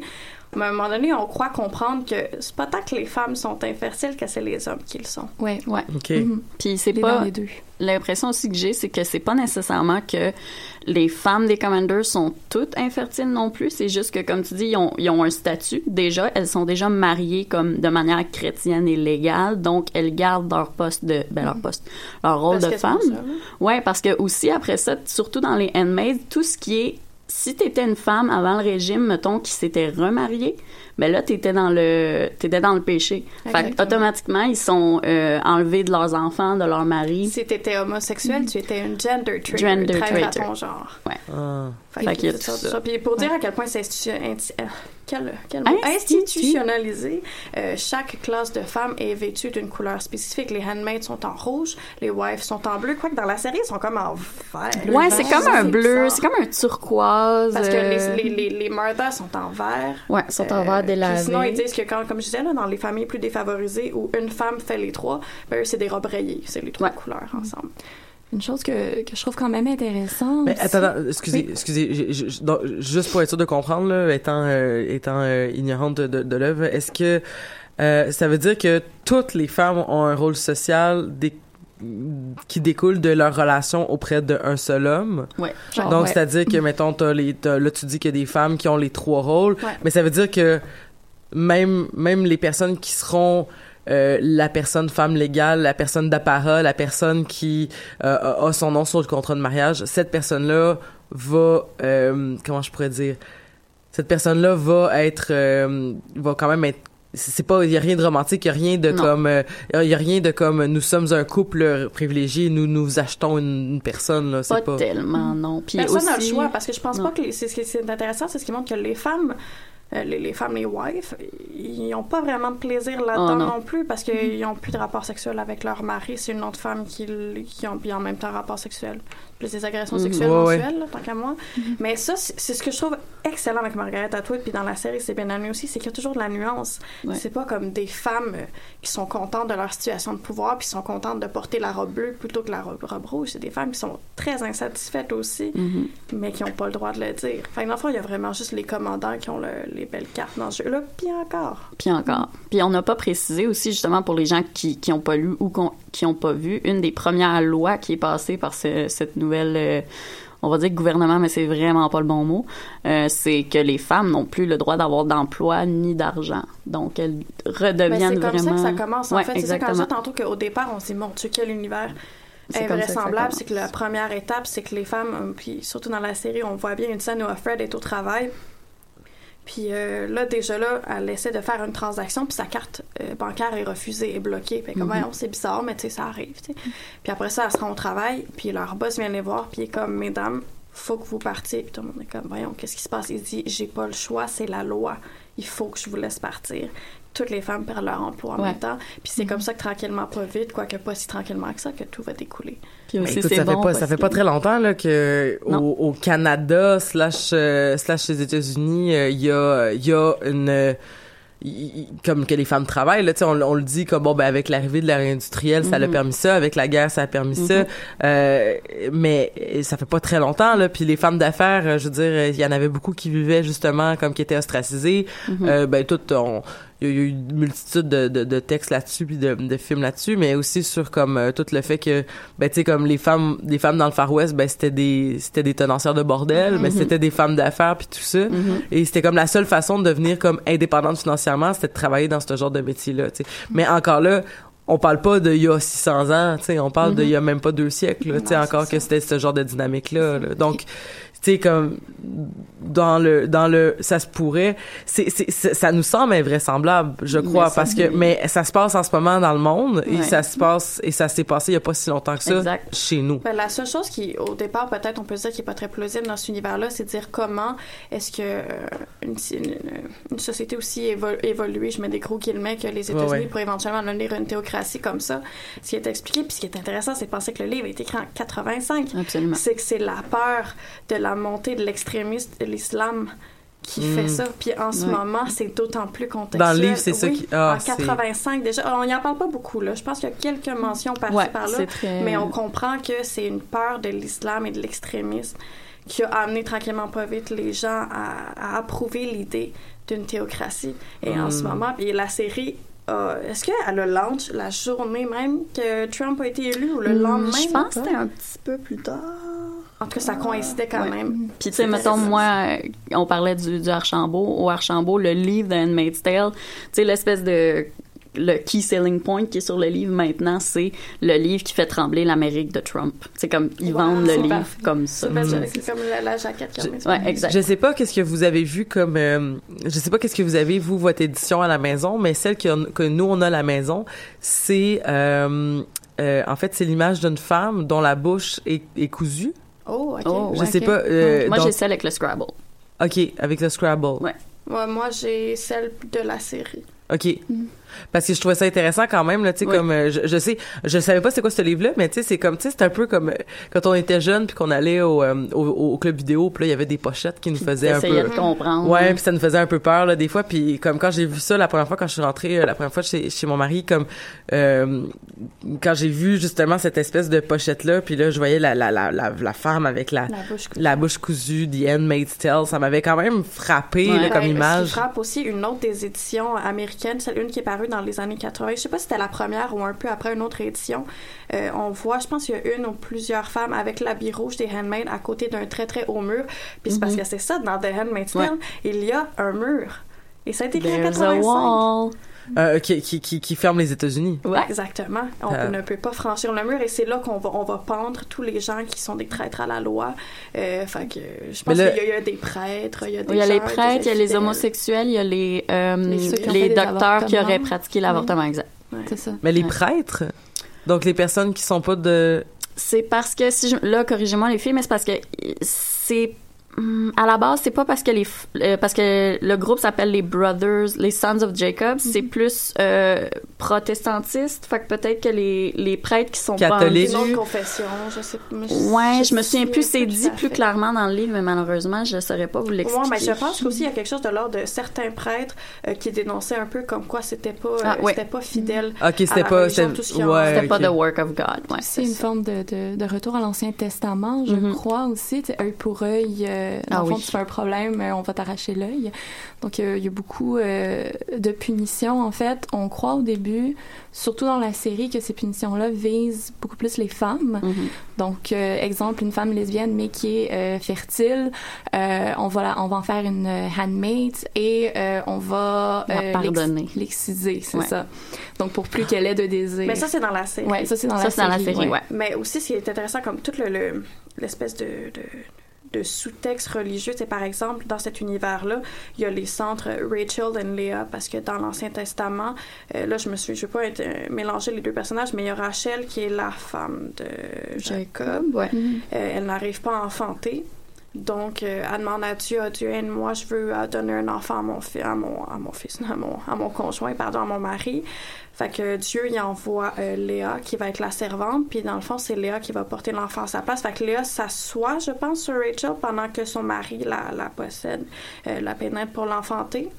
mais à un moment donné, on croit comprendre que c'est pas tant que les femmes sont infertiles que c'est les hommes qui le sont. Ouais. Ouais. Ok. Mhm. Puis c'est Les pas dans les deux. l'impression aussi que j'ai, c'est que c'est pas nécessairement que les femmes des commanders sont toutes infertiles non plus. C'est juste que, comme tu dis, ils ont, ils ont un statut déjà. Elles sont déjà mariées comme de manière chrétienne et légale, donc elles gardent leur poste de, ben leur poste, leur rôle Parce de femme. Ouais, parce que aussi après ça, surtout dans les handmaids, tout ce qui est si t'étais une femme avant le régime, mettons, qui s'était remariée, ben là, t'étais dans le, t'étais dans le péché. Fait que, Exactement. automatiquement, ils sont euh, enlevés de leurs enfants, de leur mari. Si t'étais homosexuel, tu étais une gender traitor. Gender traitor à ton genre. Ouais. Ah. Fait, Fait que y a c'est tout ça. Puis pour dire à quel point c'est quel, quel mot? Institutionnalisé, euh, chaque classe de femmes est vêtue d'une couleur spécifique. Les handmaids sont en rouge, les wives sont en bleu. Quoique dans la série, ils sont comme en vert. Ouais, c'est comme un bleu, c'est comme un turquoise. Parce que euh, les, les, les, les Martha sont en vert. Ouais, sont en vert puis délavé. Sinon, ils disent que, quand, comme je disais, là, dans les familles plus défavorisées où une femme fait les trois, ben, c'est des robes rayées. C'est les trois couleurs ensemble. Une chose que, que je trouve quand même intéressante. Mais attends, excusez, Oui. excusez, donc, juste pour être sûr de comprendre, là, étant, euh, étant euh, ignorante de, de, de l'œuvre, est-ce que euh, ça veut dire que toutes les femmes ont un rôle social qui découle de leur relation auprès d'un seul homme? Ouais. Genre, Donc, ouais. c'est-à-dire que, mettons, t'as les, là, tu dis qu'il y a des femmes qui ont les trois rôles, Ouais. mais ça veut dire que même, même les personnes qui seront euh, la personne femme légale, la personne d'apparat, la personne qui euh, a son nom sur le contrat de mariage, cette personne-là va, euh, comment je pourrais dire, cette personne-là va être, euh, va quand même être c'est pas il y a rien de romantique il y a rien de Non. comme euh, il y a rien de comme nous sommes un couple privilégié nous nous achetons une, une personne là c'est Pas, pas, tellement, non. Puis Personne n'a le aussi- choix parce que je pense Non. pas que c'est ce qui c'est intéressant, c'est ce qui montre que les femmes, les, les femmes, les wives, ils n'ont pas vraiment de plaisir là-dedans Oh, non. non. plus parce qu'ils n'ont plus de rapport sexuel avec leur mari. C'est une autre femme qui, qui ont en même temps rapport sexuel. Plus des agressions Mhm. sexuelles Ouais, ouais. mensuelles, là, tant qu'à moi. Mais ça, c'est ce que je trouve excellent avec Margaret Atwood, puis dans la série, c'est bien amené aussi, c'est qu'il y a toujours de la nuance. Ouais. C'est pas comme des femmes euh, qui sont contentes de leur situation de pouvoir, puis sont contentes de porter la robe bleue plutôt que la robe, robe rouge. C'est des femmes qui sont très insatisfaites aussi, Mhm. mais qui n'ont pas le droit de le dire. Fait que dans le fond, il y a vraiment juste les commandants qui ont le- les belles cartes dans ce jeu-là, puis encore. Puis encore. Puis on n'a pas précisé aussi, justement, pour les gens qui qui ont pas lu ou qui ont pas vu, une des premières lois qui est passée par ce- cette nouvelle, euh, on va dire gouvernement, mais c'est vraiment pas le bon mot, euh, c'est que les femmes n'ont plus le droit d'avoir d'emploi ni d'argent. Donc elles c'est redeviennent comme vraiment... ça que ça commence, en Ouais, fait. C'est ça quand je exactement. disais tantôt qu'au départ, on s'est dit, mon Dieu, quel univers C'est comme ça ça invraisemblable. C'est que la première étape, c'est que les femmes, euh, puis surtout dans la série, on voit bien une scène où Fred est au travail. Puis euh, là, déjà là, elle essaie de faire une transaction, puis sa carte euh, bancaire est refusée, est bloquée. Fait comme, Mhm. voyons, c'est bizarre, mais tu sais, ça arrive, tu sais. Puis après ça, elle se rend au travail, puis leur boss vient les voir, puis il est comme, mesdames, faut que vous partiez. Puis tout le monde est comme, voyons, qu'est-ce qui se passe? Il dit, j'ai pas le choix, c'est la loi. Il faut que je vous laisse partir. Toutes les femmes perdent leur emploi en Ouais. même temps. Puis c'est comme ça que tranquillement, pas vite, quoique pas si tranquillement que ça, que tout va découler. Puis aussi, écoute, ça fait pas ça fait pas très longtemps là que au, Canada slash euh, slash les États-Unis euh, il y a il y a une euh, y- comme que les femmes travaillent là on, on le dit comme bon ben avec l'arrivée de l'ère industrielle ça l'a Mhm. permis ça avec la guerre ça a permis ça Mhm. euh, mais euh, ça fait pas très longtemps là puis les femmes d'affaires je veux dire il y en avait beaucoup qui vivaient justement comme qui étaient ostracisées ben tout on il y a eu une multitude de, de, de textes là-dessus puis de, de films là-dessus mais aussi sur comme euh, tout le fait que ben tu sais comme les femmes les femmes dans le Far West ben c'était des c'était des tenancières de bordel mais Mhm. c'était des femmes d'affaires puis tout ça Mhm. et c'était comme la seule façon de devenir comme indépendante financièrement c'était de travailler dans ce genre de métier là tu sais mais encore là on parle pas de il y a 600 ans, tu sais, on parle de il y a même pas deux siècles, là, tu sais, encore que c'était ce genre de dynamique là. Donc, tu sais comme dans le dans le ça se pourrait, c'est ça nous semble invraisemblable, je crois, parce que c'est- mais ça se passe en ce moment dans le monde et ça se passe et ça s'est passé il y a pas si longtemps que ça Exact. chez nous. Ben, la seule chose qui, au départ, peut-être, on peut se dire qui est pas très plausible dans cet univers-là, c'est de dire comment est-ce que euh, une, une, une société aussi évo- évoluée, je mets des gros guillemets, que les États-Unis Ouais, ouais. pourraient éventuellement devenir une théocratie comme ça. Ce qui est expliqué, puis ce qui est intéressant, c'est de penser que le livre a été écrit en 85. Absolument. C'est que c'est la peur de la montée de l'extrémiste de l'islam qui Mm. fait ça. Puis en ce moment, c'est d'autant plus contextuel. Dans le livre, c'est ça Oui, qui- ah, en c'est- 85 déjà. Alors, on n'y en parle pas beaucoup là. Je pense qu'il y a quelques mentions par-ci Ouais, par-là, très- mais on comprend que c'est une peur de l'islam et de l'extrémisme qui a amené tranquillement pas vite les gens à, à approuver l'idée d'une théocratie. Et en ce Mm. moment, puis la série euh, est-ce qu'elle a launch la journée même que Trump a été élu ou le Hmm, lendemain? Je pense que c'était un petit peu plus tard. En tout cas, ça coïncidait quand Ouais. même. Puis, tu sais, mettons, moi, euh, on parlait du, du Archambault. Au Archambault, le livre de Handmaid's Tale, tu sais, l'espèce de le key selling point qui est sur le livre maintenant, c'est le livre qui fait trembler l'Amérique de Trump. C'est comme, ils Wow, vendent le livre parfait. comme ça. C'est belle, c'est comme la, la jaquette mis. Ouais, exact. Je sais pas qu'est-ce que vous avez vu comme euh, je sais pas qu'est-ce que vous avez vous votre édition à la maison, mais celle que, que nous on a à la maison, c'est euh, euh, en fait c'est l'image d'une femme dont la bouche est, est cousue. Oh, ok. Oh, Je sais pas, euh, Moi, donc- j'ai celle avec le Scrabble. OK, avec le Scrabble. Ouais. Ouais, moi, j'ai celle de la série. OK. Parce que je trouvais ça intéressant quand même là, tu sais Oui. comme euh, je, je sais, je savais pas c'est quoi ce livre là, mais tu sais c'est comme tu sais c'est un peu comme euh, quand on était jeune puis qu'on allait au, euh, au, au club vidéo, puis là il y avait des pochettes qui nous faisaient un peu de comprendre. Ouais, puis ça nous faisait un peu peur là des fois puis comme quand j'ai vu ça la première fois quand je suis rentrée euh, la première fois chez, chez mon mari comme euh, quand j'ai vu justement cette espèce de pochette là puis là je voyais la la la la, la femme avec la La bouche cousue. la bouche cousue The Handmaid's Tale, ça m'avait quand même frappé Ouais. là, comme Ouais, image. Ce qui frappe aussi une autre des éditions américaines, celle une qui est parue dans les années 80. Je sais pas si c'était la première ou un peu après une autre édition. Euh, on voit, je pense qu'il y a une ou plusieurs femmes avec l'habit rouge des Handmaids à côté d'un très très haut mur. Puis c'est parce que c'est ça, dans The Handmaid's Tale, Ouais. il y a un mur. Et ça a été écrit en There's a 85. Euh, qui, qui, qui, qui ferme les États-Unis. Exactement. On Euh. ne peut pas franchir le mur et c'est là qu'on va, on va pendre tous les gens qui sont des traîtres à la loi. Euh, fait que je pense qu'il y, a- il y a des prêtres, il y a des Il y a les prêtres, il y a les homosexuels, il y a les, euh, Les- docteurs qui auraient pratiqué l'avortement, exact. C'est ça. Mais les prêtres, donc les personnes qui sont pas de... C'est parce que si je, là corrigez-moi les filles, mais c'est parce que c'est à la base c'est pas parce que les euh, parce que le groupe s'appelle les Brothers, les Sons of Jacob, c'est Mhm. plus euh, protestantiste, fait que peut-être que les, les prêtres qui sont Catholiques. Une autre vendus confession, je sais pas. Ouais, je me souviens plus, c'est dit plus clairement dans le livre, mais malheureusement, je saurais pas vous l'expliquer. Ouais, mais je pense qu'aussi il y a quelque chose de l'ordre de certains prêtres euh, qui dénonçaient un peu comme quoi c'était pas, euh, Ah, ouais. c'était pas fidèle. Ok, c'était pas- c'était- ouais, en- C'était pas the work of God. Ouais, C'est une forme de, de, de retour à l'Ancien Testament, je Mhm. crois aussi. Œil pour œil, euh, dans Ah le fond, oui. tu fais un problème, euh, on va t'arracher l'œil. Donc, euh, il y a beaucoup euh, de punitions. En fait, on croit au début, surtout dans la série, que ces punitions-là visent beaucoup plus les femmes. Mhm. Donc, euh, exemple, une femme lesbienne, mais qui est euh, fertile, euh, on, va la- on va en faire une handmaid et euh, on va La euh, pardonner. l'ex- l'exciser, c'est Ouais. ça. Donc, pour plus qu'elle ait de désir. Mais ça, c'est dans la série. Ouais, ça, c'est dans, la, c'est dans la série, ouais. Mais aussi, ce qui est intéressant, comme tout le, le- l'espèce de, de, de sous-texte religieux, c'est par exemple, dans cet univers-là, il y a les centres Rachel et Léa, parce que dans l'Ancien Testament, euh, là, je me suis, je vais pas être, euh, mélanger les deux personnages, mais il y a Rachel qui est la femme de Jacob. Ouais. Euh, elle n'arrive pas à enfanter. Donc, euh, elle demande à Dieu, à Dieu, aide-moi, je veux euh, donner un enfant à mon, fi- à mon, à mon fils, [laughs] à conjoint, pardon, à mon mari. Fait que Dieu, il envoie euh, Léa, qui va être la servante, puis dans le fond, c'est Léa qui va porter l'enfant à sa place. Fait que Léa s'assoit, je pense, sur Rachel pendant que son mari la, possède, la pénètre pour l'enfanter.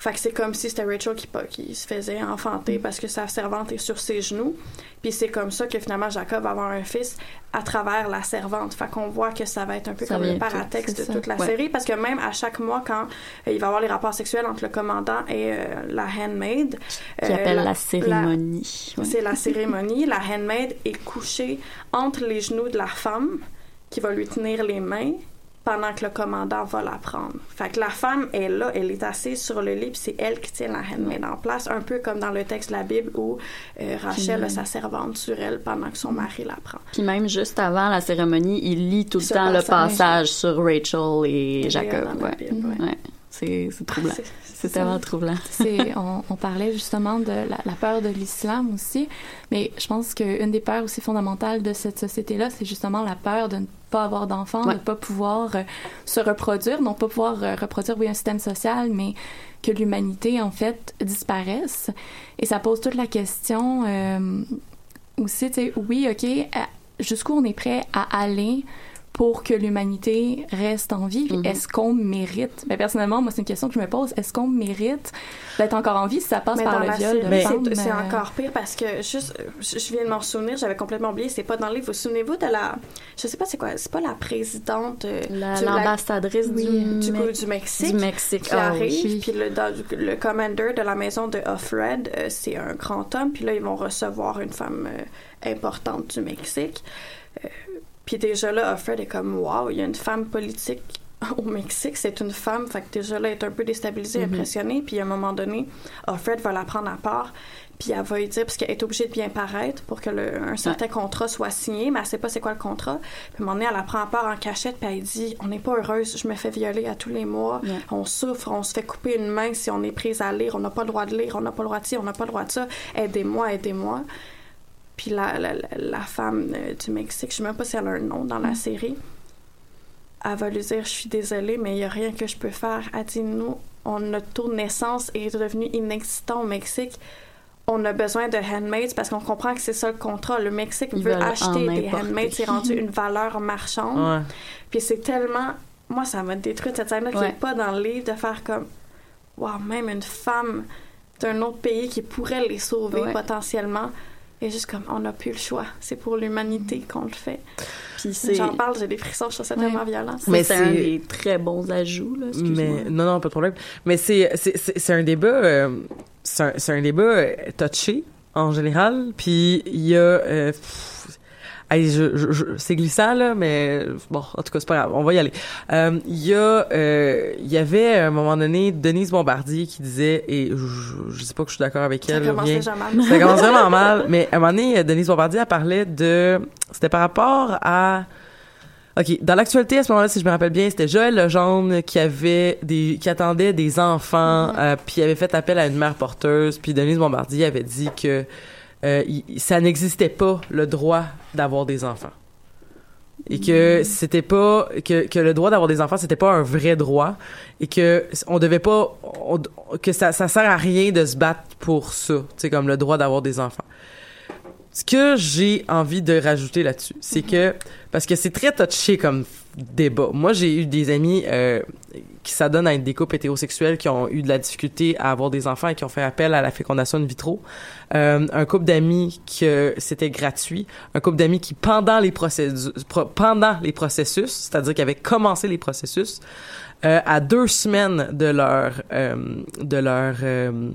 Fait que c'est comme si c'était Rachel qui, se faisait enfanter parce que sa servante est sur ses genoux. Puis c'est comme ça que finalement Jacob va avoir un fils à travers la servante. Fait qu'on voit que ça va être un peu Ça comme le paratexte de ça. toute la Ouais. série parce que même à chaque mois quand euh, il va y avoir les rapports sexuels entre le commandant et euh, la handmaid. Qui euh, appelle la, cérémonie. Ouais. c'est la [laughs] cérémonie. La handmaid est couchée entre les genoux de la femme qui va lui tenir les mains pendant que le commandant va la prendre. Fait que la femme est là, elle est assise sur le lit, puis c'est elle qui tient la handmaid en place, un peu comme dans le texte de la Bible où euh, Rachel a sa servante sur elle pendant que son mari la prend. Puis même juste avant la cérémonie, il lit tout le temps le passage. sur Rachel et Et Jacob. Ouais. Bible, ouais. Ouais. C'est c'est troublant. C'est- C'est tellement troublant. [laughs] On, on parlait justement de la, la peur de l'islam aussi, mais je pense qu'une des peurs aussi fondamentales de cette société-là, c'est justement la peur de ne pas avoir d'enfants, Ouais. de ne pas pouvoir euh, se reproduire, non pas pouvoir euh, reproduire, oui, un système social, mais que l'humanité, en fait, disparaisse. Et ça pose toute la question euh, aussi, tu sais, oui, OK, jusqu'où on est prêt à aller pour que l'humanité reste en vie. Mhm. Est-ce qu'on mérite? Ben, personnellement, moi, c'est une question que je me pose. Est-ce qu'on mérite d'être encore en vie? Si ça passe Mais par le viol c'est- euh, encore pire parce que juste, je viens de m'en souvenir, j'avais complètement oublié, c'est pas dans le livre. Vous souvenez-vous de la, je sais pas c'est quoi, c'est pas la présidente, euh, La- du- la- L'ambassadrice oui, du, du, Me- du Mexique, du Mexique. qui Ah, arrive, oui. puis le, dans- le commander de la maison de Offred, euh, c'est un grand homme, puis là ils vont recevoir une femme euh, importante du Mexique. Puis déjà là, Offred est comme wow, il y a une femme politique [laughs] au Mexique, c'est une femme, fait que déjà là, elle est un peu déstabilisée, Mhm. impressionnée, puis à un moment donné, Offred va la prendre à part, puis elle va lui dire, parce qu'elle est obligée de bien paraître pour que le, un certain contrat soit signé, mais elle sait pas c'est quoi le contrat. Puis à un moment donné, elle la prend à part en cachette, puis elle dit, on n'est pas heureuse, je me fais violer à tous les mois, Ouais. on souffre, on se fait couper une main si on est prise à lire, on n'a pas le droit de lire, on n'a pas le droit de ci, on n'a pas le droit de ça, aidez-moi, aidez-moi. Puis la, la, la- femme euh, du Mexique, je sais même pas si elle a un nom dans la série, elle va lui dire Je suis désolée, mais il n'y a rien que je peux faire. Elle dit Nous, on, notre taux de naissance est devenu inexistant au Mexique. On a besoin de handmaids parce qu'on comprend que c'est ça le contrat. Le Mexique Ils veut acheter des importer. handmaids. C'est rendu une valeur marchande. Ouais. Puis c'est tellement. Moi, ça m'a détruit cette scène-là qui Ouais. n'est pas dans le livre de faire comme. Waouh, même une femme d'un autre pays qui pourrait les sauver Ouais. potentiellement. Et juste comme, on n'a plus le choix. C'est pour l'humanité qu'on le fait. J'en parle, j'ai des frissons, je trouve ça tellement violent. ça, Mais c'est un des très bons ajouts. Là. Mais non, non, pas de problème. Mais c'est c'est c'est c'est un débat euh, c'est un, c'est un débat euh, touché en général. Puis il y a euh, pff, Hey, je, je- je- c'est glissant là, mais bon, en tout cas c'est pas grave, on va y aller. Euh, Il y a, euh, il y avait à un moment donné Denise Bombardier qui disait, et je, je- sais pas que je suis d'accord avec Ça elle. commence bien. déjà mal. Ça commence vraiment [laughs] mal, mais à un moment donné, Denise Bombardier elle parlait de, c'était par rapport à OK, dans l'actualité à ce moment-là, si je me rappelle bien, c'était Joël Legendre qui avait des qui attendait des enfants, euh, puis avait fait appel à une mère porteuse, puis Denise Bombardier avait dit que euh, ça n'existait pas le droit d'avoir des enfants. Et que c'était pas que, que le droit d'avoir des enfants c'était pas un vrai droit et que on devait pas on- que ça ça sert à rien de se battre pour ça, tu sais comme le droit d'avoir des enfants. Ce que j'ai envie de rajouter là-dessus, c'est que parce que c'est très touché comme débat. Moi, j'ai eu des amis euh, qui s'adonnent à des couples hétérosexuels qui ont eu de la difficulté à avoir des enfants et qui ont fait appel à la fécondation in vitro. Euh, un couple d'amis que c'était gratuit, un couple d'amis qui pendant les procédures, pro- pendant les processus, c'est-à-dire qui avaient commencé les processus, euh, à deux semaines de leur euh, de leur euh,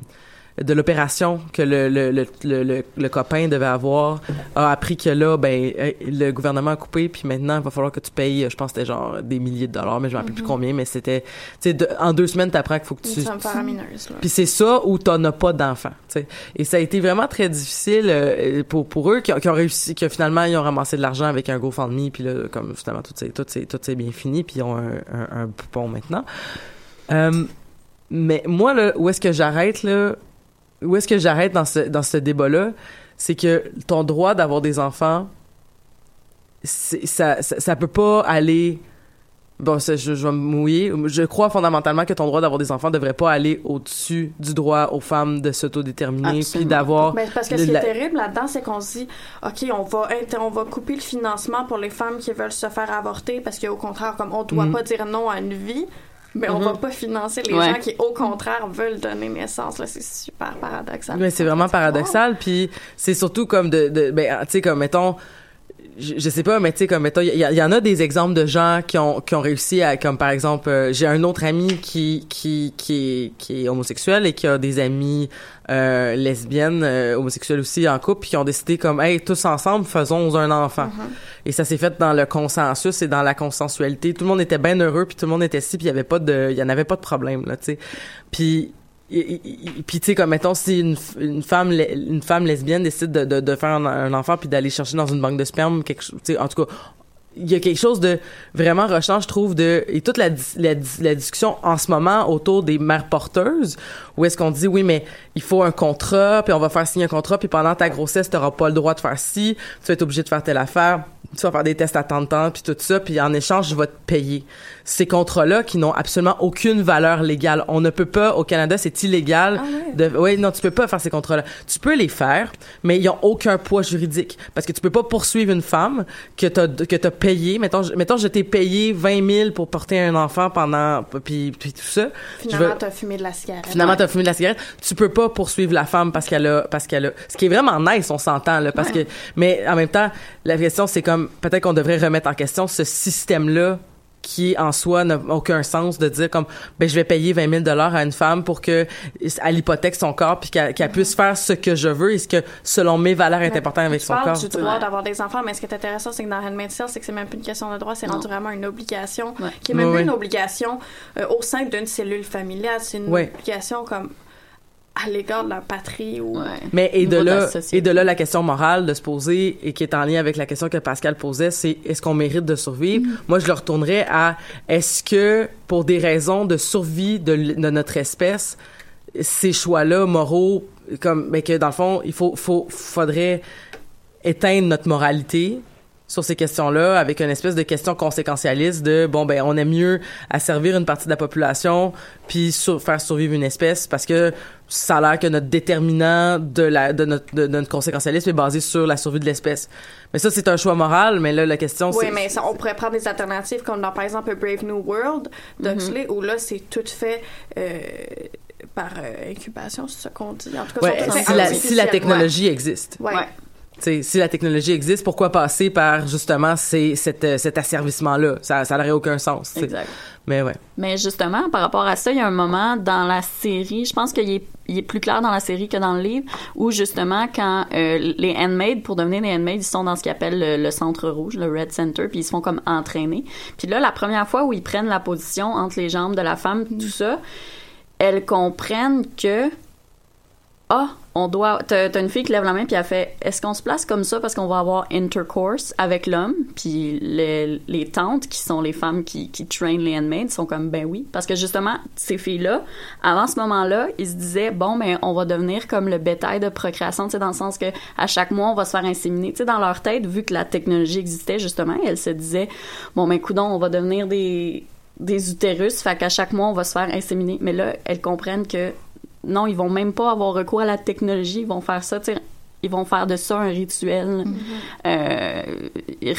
de l'opération que le, le, le, le, le- le copain devait avoir a appris que là ben le gouvernement a coupé puis maintenant il va falloir que tu payes je pense que c'était genre des milliers de dollars mais je me rappelle plus Mhm. combien mais c'était tu sais en deux semaines t'apprends qu'il faut que tu puis c'est ça où t'en as pas d'enfant, tu sais. Et ça a été vraiment très difficile euh, pour pour eux qui, ont- qui ont réussi, que finalement ils ont ramassé de l'argent avec un GoFundMe, puis là comme finalement tout c'est tout c'est tout c'est bien fini, puis ils ont un, un, un poupon maintenant. Euh, mais moi là, où est-ce que j'arrête là Où est-ce que j'arrête dans ce dans ce débat là C'est que ton droit d'avoir des enfants, ça, ça ça peut pas aller Bon, je, je vais me mouiller. Je crois fondamentalement que ton droit d'avoir des enfants devrait pas aller au-dessus du droit aux femmes de s'autodéterminer puis d'avoir. Parce que ce qui la- est terrible là-dedans, c'est qu'on se dit, OK, on va, inter- on va couper le financement pour les femmes qui veulent se faire avorter parce qu'au contraire, comme on doit Mhm. pas dire non à une vie, mais on Mhm. va pas financer les Ouais. gens qui, au contraire, veulent donner naissance. Là, c'est super paradoxal. Ouais, c'est vraiment paradoxal. Puis c'est surtout comme de, de ben, tu sais, comme mettons, je, je sais pas, mais tu sais, comme mettons, il y, a- il y en a des exemples de gens qui ont qui ont réussi à, comme par exemple, euh, j'ai un autre ami qui qui qui est qui est homosexuel et qui a des amis euh, lesbiennes euh, homosexuelles aussi en couple, puis qui ont décidé comme, hey, tous ensemble, faisons un enfant. Et ça s'est fait dans le consensus et dans la consensualité. Tout le monde était bien heureux, puis tout le monde était si, puis il y avait pas de, il y en avait pas de problème là, tu sais. Puis puis tu sais comme mettons si une, femme une femme lesbienne décide de, faire un, enfant puis d'aller chercher dans une banque de sperme quelque chose en tout cas il y a quelque chose de vraiment rushant, je trouve, de et toute la, dis- la, dis- la discussion en ce moment autour des mères porteuses, où est-ce qu'on dit oui, mais il faut un contrat, puis on va faire signer un contrat, puis pendant ta grossesse, tu n'auras pas le droit de faire ci, tu vas être obligé de faire telle affaire, tu vas faire des tests à tant de temps, puis tout ça, puis en échange, je vais te payer. Ces contrats-là qui n'ont absolument aucune valeur légale. On ne peut pas, au Canada, c'est illégal. de, ouais, non, tu peux pas faire ces contrats-là. Tu peux les faire, mais ils ont aucun poids juridique. Parce que tu peux pas poursuivre une femme que t'as, que t'as payé. Mettons, je- mettons, je t'ai payé 20 000 pour porter un enfant pendant, puis, puis tout ça. Finalement, veux- t'as fumé de la cigarette. Finalement, t'as fumé de la cigarette. Tu peux pas poursuivre la femme parce qu'elle a, parce qu'elle a, ce qui est vraiment nice, on s'entend, là, parce que, mais en même temps, la question, c'est comme, peut-être qu'on devrait remettre en question ce système-là qui en soi n'a aucun sens de dire comme ben je vais payer 20 000 dollars à une femme pour que elle hypothèque son corps puis qu'elle qu'elle puisse faire ce que je veux et ce que selon mes valeurs est important avec Tu son parles corps. du droit d'avoir des enfants, mais ce qui est intéressant, c'est que dans Handmaid's Tale, c'est que c'est même plus une question de droit, c'est rendu vraiment une obligation, qui est même plus une obligation euh, au sein d'une cellule familiale, c'est une obligation comme à l'égard de la patrie ou Mais et de là, et de là la question morale de se poser et qui est en lien avec la question que Pascal posait, c'est est-ce qu'on mérite de survivre? Moi, je le retournerais à est-ce que pour des raisons de survie de, de notre espèce, ces choix-là moraux, comme mais que dans le fond, il faut, faut, faudrait éteindre notre moralité sur ces questions-là avec une espèce de question conséquentialiste de bon ben on est mieux à servir une partie de la population puis sur- faire survivre une espèce parce que ça a l'air que notre déterminant de la de notre de notre conséquentialisme est basé sur la survie de l'espèce. Mais ça c'est un choix moral, mais là la question Oui, c'est mais ça, on pourrait prendre des alternatives comme dans, par exemple, Brave New World d'Huxley, où là, c'est tout fait euh, par euh, incubation, c'est ce qu'on dit? En tout cas, Ouais, si la, si la technologie existe. Ouais. Si la technologie existe, pourquoi passer par justement ces, cet, euh, cet asservissement-là? Ça, ça n'aurait aucun sens. Exact. Mais ouais. Mais justement, par rapport à ça, il y a un moment dans la série, je pense qu'il est, il est plus clair dans la série que dans le livre, où justement, quand euh, les handmaids, pour devenir des handmaids, ils sont dans ce qu'ils appellent le, le centre rouge, le Red Center, puis ils se font comme entraîner. Puis là, la première fois où ils prennent la position entre les jambes de la femme, tout ça, elles comprennent que ah, on doit. T'as une fille qui lève la main puis elle fait Est-ce qu'on se place comme ça parce qu'on va avoir intercourse avec l'homme? Puis les, les tantes qui sont les femmes qui, qui traînent les handmaids sont comme Ben oui. Parce que justement, ces filles-là, avant ce moment-là, ils se disaient Bon, ben on va devenir comme le bétail de procréation, tu sais, dans le sens que à chaque mois, on va se faire inséminer. Tu sais, dans leur tête, vu que la technologie existait, justement, elles se disaient Bon, ben coudon, on va devenir des des utérus, fait qu'à chaque mois, on va se faire inséminer. Mais là, elles comprennent que non, ils vont même pas avoir recours à la technologie, ils vont faire ça, ils vont faire de ça un rituel euh,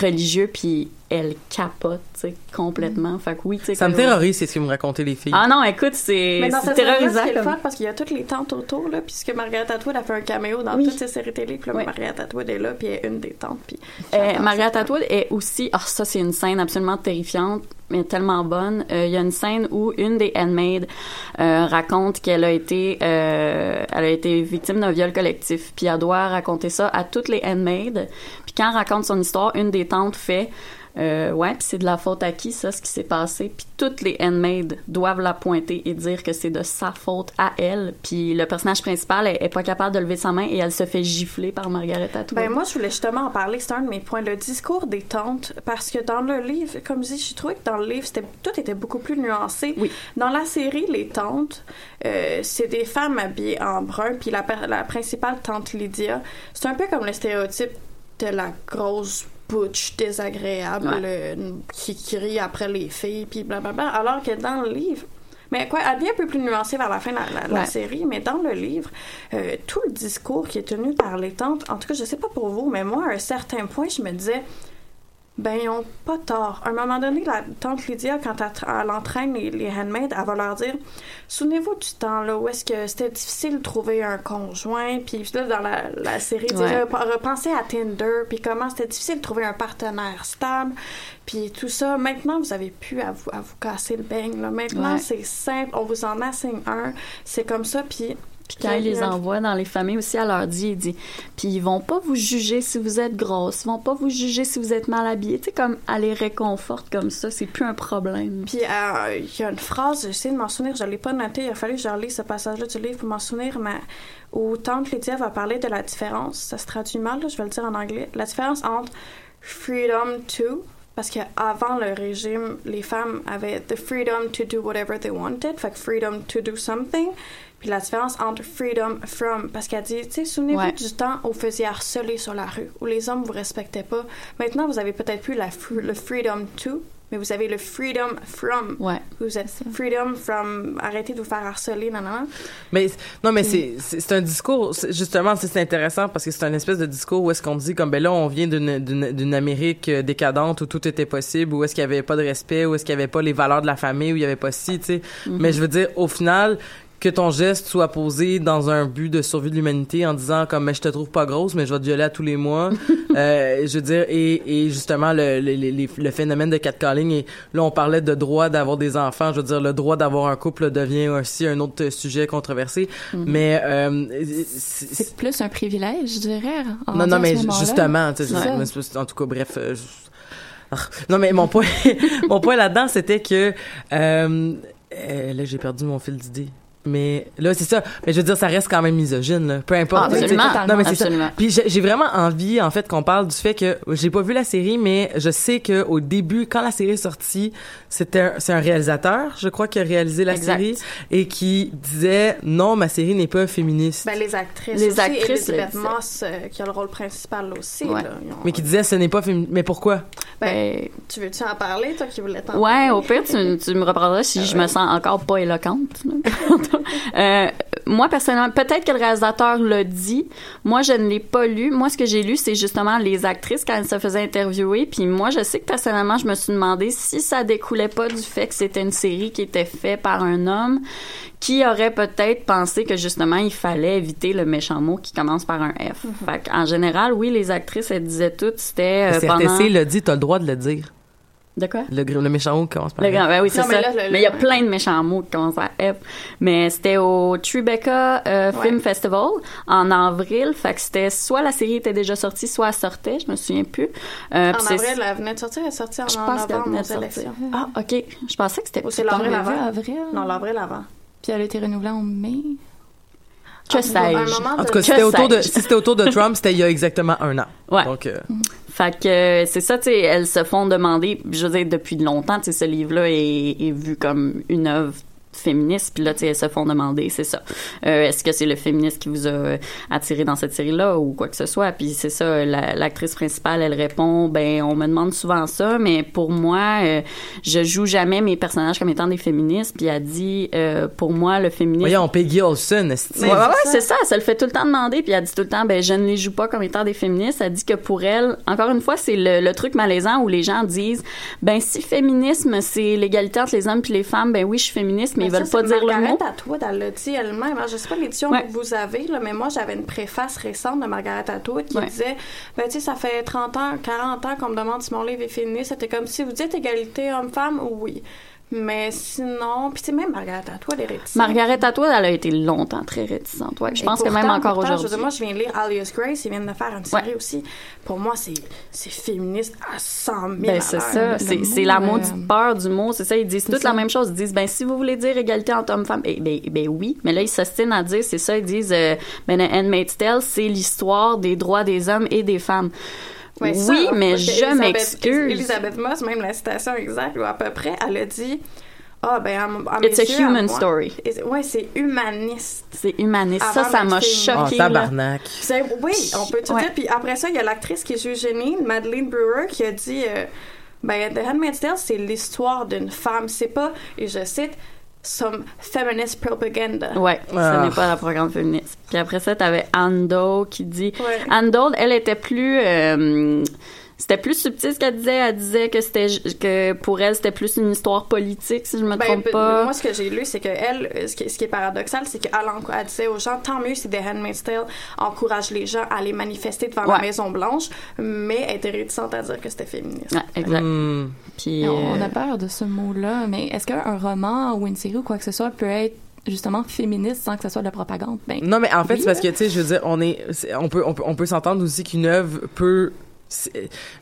religieux, puis tu sais, complètement. Fait que oui, tu sais. Ça me terrorise, c'est ce que me racontaient les filles. Ah non, écoute, c'est c'est terrorisant. ce qui est le comme- fun, parce qu'il y a toutes les tantes autour, là, puisque Margaret Atwood a fait un caméo dans Oui. toutes ses séries télé, puis là, Oui. Margaret Atwood est là, puis elle est une des tantes, puis... Euh, Margaret Atwood est aussi, ah ça c'est une scène absolument terrifiante, mais tellement bonne. Euh, Il y a une scène où une des handmaids euh, raconte qu'elle a été, euh, elle a été victime d'un viol collectif, puis elle doit raconter ça à toutes les handmaids. Quand elle raconte son histoire, une des tantes fait euh, ouais, puis c'est de la faute à qui ça, ce qui s'est passé. Puis toutes les handmaids doivent la pointer et dire que c'est de sa faute à elle. Puis le personnage principal est, est pas capable de lever sa main et elle se fait gifler par Margaret Atwood. Ben moi, je voulais justement en parler, c'est un de mes points, le discours des tantes, parce que dans le livre, comme je dis, j'ai trouvé que dans le livre, c'était, tout était beaucoup plus nuancé. Oui. Dans la série, les tantes, euh, c'est des femmes habillées en brun, puis la, la principale tante Lydia, c'est un peu comme le stéréotype de la grosse butch désagréable Ouais. euh, qui, rit après les filles, puis blablabla, alors que dans le livre, mais quoi, elle devient un peu plus nuancée vers la fin de la, la- la Ouais. série, mais dans le livre, euh, tout le discours qui est tenu par les tantes, en tout cas, je sais pas pour vous, mais moi, à un certain point, je me disais, ben, ils ont pas tort. À un moment donné, la tante Lydia, quand elle, tra- elle entraîne les, les handmaids, elle va leur dire Souvenez-vous du temps là où est-ce que c'était difficile de trouver un conjoint, puis là, dans la, la série, Ouais. Rep- repensez à Tinder, puis comment c'était difficile de trouver un partenaire stable, puis tout ça. Maintenant, vous avez pu à vous, à vous casser le beigne. Là. Maintenant, Ouais. c'est simple, on vous en assigne un, c'est comme ça, puis. Puis quand il les envoie dans les familles aussi, elle leur dit, il dit, puis ils vont pas vous juger si vous êtes grosse, ils vont pas vous juger si vous êtes mal habillée. Tu sais, comme, elle les réconforte comme ça, c'est plus un problème. Puis euh, il y a une phrase, j'essaie de m'en souvenir, je l'ai pas noté, il a fallu que je relise ce passage-là du livre pour m'en souvenir, mais où Tante Lydia va parler de la différence, ça se traduit mal, là, je vais le dire en anglais, la différence entre freedom to, parce qu'avant le régime, les femmes avaient the freedom to do whatever they wanted, fait que freedom to do something, puis la différence entre freedom from, parce qu'elle dit, tu sais, souvenez-vous Ouais. du temps où vous faisiez harceler sur la rue, où les hommes vous respectaient pas. Maintenant, vous avez peut-être plus la fr- le freedom to, mais vous avez le freedom from. Ouais. Vous êtes freedom from, arrêtez de vous faire harceler, non, non, non. Mais non, mais c'est c'est un discours justement c'est intéressant parce que c'est un espèce de discours où est-ce qu'on dit comme ben là on vient d'une d'une d'une Amérique euh, décadente où tout était possible où est-ce qu'il y avait pas de respect où est-ce qu'il y avait pas les valeurs de la famille où il y avait pas ci tu sais Mhm. mais je veux dire au final que ton geste soit posé dans un but de survie de l'humanité en disant comme mais je te trouve pas grosse mais je vais te violer à tous les mois. [laughs] Euh, je veux dire et, et justement le, le, le, le phénomène de catcalling et là on parlait de droit d'avoir des enfants. Je veux dire le droit d'avoir un couple devient aussi un autre sujet controversé. Mhm. mais euh, c'est- plus un privilège, je dirais. non non mais justement tu sais, en tout cas bref euh, je- Ah, non mais mon point [laughs] mon point là-dedans c'était que euh, euh, là j'ai perdu mon fil d'idée mais là c'est ça mais je veux dire ça reste quand même misogyne là. peu importe Ah, absolument. non mais c'est ça Absolument. puis j'ai vraiment envie en fait qu'on parle du fait que j'ai pas vu la série mais je sais que au début quand la série est sortie c'était un- c'est un réalisateur je crois qui a réalisé la Exact. série et qui disait non ma série n'est pas féministe Ben, les actrices Les aussi, actrices, Elizabeth le Moss, euh, qui a le rôle principal aussi, Ouais. là. Ils ont- mais qui disait ce n'est pas féministe mais pourquoi? Ben, tu veux-tu en parler, toi, qui voulais t'en Ouais, parler? au pire, tu, tu me reprendras si je me sens encore pas éloquente. [laughs] euh, moi personnellement, peut-être que le réalisateur l'a dit. Moi, je ne l'ai pas lu. Moi, ce que j'ai lu, c'est justement les actrices quand elles se faisaient interviewer. Puis moi, je sais que personnellement, je me suis demandé si ça découlait pas du fait que c'était une série qui était faite par un homme qui aurait peut-être pensé que justement il fallait éviter le méchant mot qui commence par un F. Fait en général, oui, les actrices elles disaient toutes c'était euh, pendant l'a dit, t'as le droit de le dire. De quoi? Le, le méchant mot qui commence par le grand, ben oui, c'est ça. là, le- mais il y a le- plein de méchants mots qui commencent par F. Mais c'était au Tribeca euh, Ouais. Film Festival en avril. Fait que c'était soit la série était déjà sortie, soit elle sortait. Je me souviens plus. Euh, En avril, elle venait de sortir, elle est sortie en je pense qu'elle novembre venait aux de sortir. élections. Ah, ok. Je pensais que c'était Ou c'est l'avril avant? avril. Non, l'avril avant. Puis elle a été renouvelée en mai. Que sais-je. En tout cas, si c'était autour de, sais-je. si c'était autour de Trump, c'était il y a exactement un an. Ouais. Donc, euh, Fait que euh, c'est ça, tu sais, elles se font demander, je veux dire, depuis longtemps, tu sais, ce livre-là est, est vu comme une œuvre féministe, puis là, tu sais, elles se font demander, c'est ça. Euh, Est-ce que c'est le féministe qui vous a euh, attiré dans cette série-là ou quoi que ce soit? Puis c'est ça, la- l'actrice principale, elle répond, ben, on me demande souvent ça, mais pour moi, euh, je joue jamais mes personnages comme étant des féministes, puis elle dit, euh, pour moi, le féminisme... voyons, Peggy Olson, esti. Ouais, ouais, ouais, c'est ça. Ça le fait tout le temps demander. Puis elle dit tout le temps, ben, je ne les joue pas comme étant des féministes. Elle dit que pour elle, encore une fois, c'est le, le truc malaisant où les gens disent, ben, si féminisme, c'est l'égalité entre les hommes puis les femmes, ben oui, je suis féministe, mais, ils ça, veulent pas dire le Margaret mot. Atwood, elle l'a dit elle-même. Je sais pas l'édition Ouais. que vous avez, là, mais moi, j'avais une préface récente de Margaret Atwood qui Ouais. disait ben, tu sais, ça fait 30 ans, 40 ans qu'on me demande si mon livre est féministe. C'était comme si vous dites égalité homme-femme, oui. Mais sinon, puis tu sais, même Margaret Atwood est réticente. Margaret Atwood, elle a été longtemps très réticente. Ouais, je Et pense que même encore aujourd'hui. Moi, je viens de lire Alias Grace, ils viennent de faire une série aussi. Pour moi, c'est c'est féministe à 100 000 Ben, c'est ça. C'est c'est la euh, maudite peur du mot. C'est ça. Ils disent ça. la même chose. Ils disent, ben, si vous voulez dire égalité entre hommes-femmes, eh, ben, ben oui. Mais là, ils s'ostinent à dire, c'est ça. Ils disent, euh, ben, Handmaid's Tale, c'est l'histoire des droits des hommes et des femmes. Ouais, ça, oui, mais parce que je m'excuse. Elisabeth Moss, même la citation exacte, ou à peu près, elle a dit Ah, ben, à, à It's a human story. Ouais, c'est humaniste. C'est humaniste. Ça, Avant ça m'a féministe. Oh, choqué. là. tabarnak. Oui, on peut tout Ouais. dire. Puis après ça, il y a l'actrice qui est Eugénie, Madeleine Brewer, qui a dit euh, ben, The Handmaid's Tale, c'est l'histoire d'une femme. C'est pas, et je cite, some feminist propaganda. Ouais, Ah. ce n'est pas la programme féministe. Puis après ça, t'avais Ando qui dit... Ouais. Ando, elle était plus... euh, c'était plus subtil ce qu'elle disait. Elle disait que c'était que pour elle c'était plus une histoire politique si je me Ben, trompe ben, pas. Moi, ce que j'ai lu, c'est que elle, euh, ce qui, ce qui est paradoxal, c'est qu'elle elle disait aux gens, tant mieux si The Handmaid's Tale encourage les gens à aller manifester devant la. Maison Blanche, mais elle était réticente à dire que c'était féministe. Ouais, exact. Hmm. Puis On euh, a peur de ce mot-là, mais est-ce qu'un roman ou une série ou quoi que ce soit peut être justement féministe sans que ce soit de la propagande? Ben, Non, mais en fait, Oui, c'est parce que, là. tu sais, je veux dire, on est, on peut, on peut, on peut s'entendre aussi qu'une œuvre peut,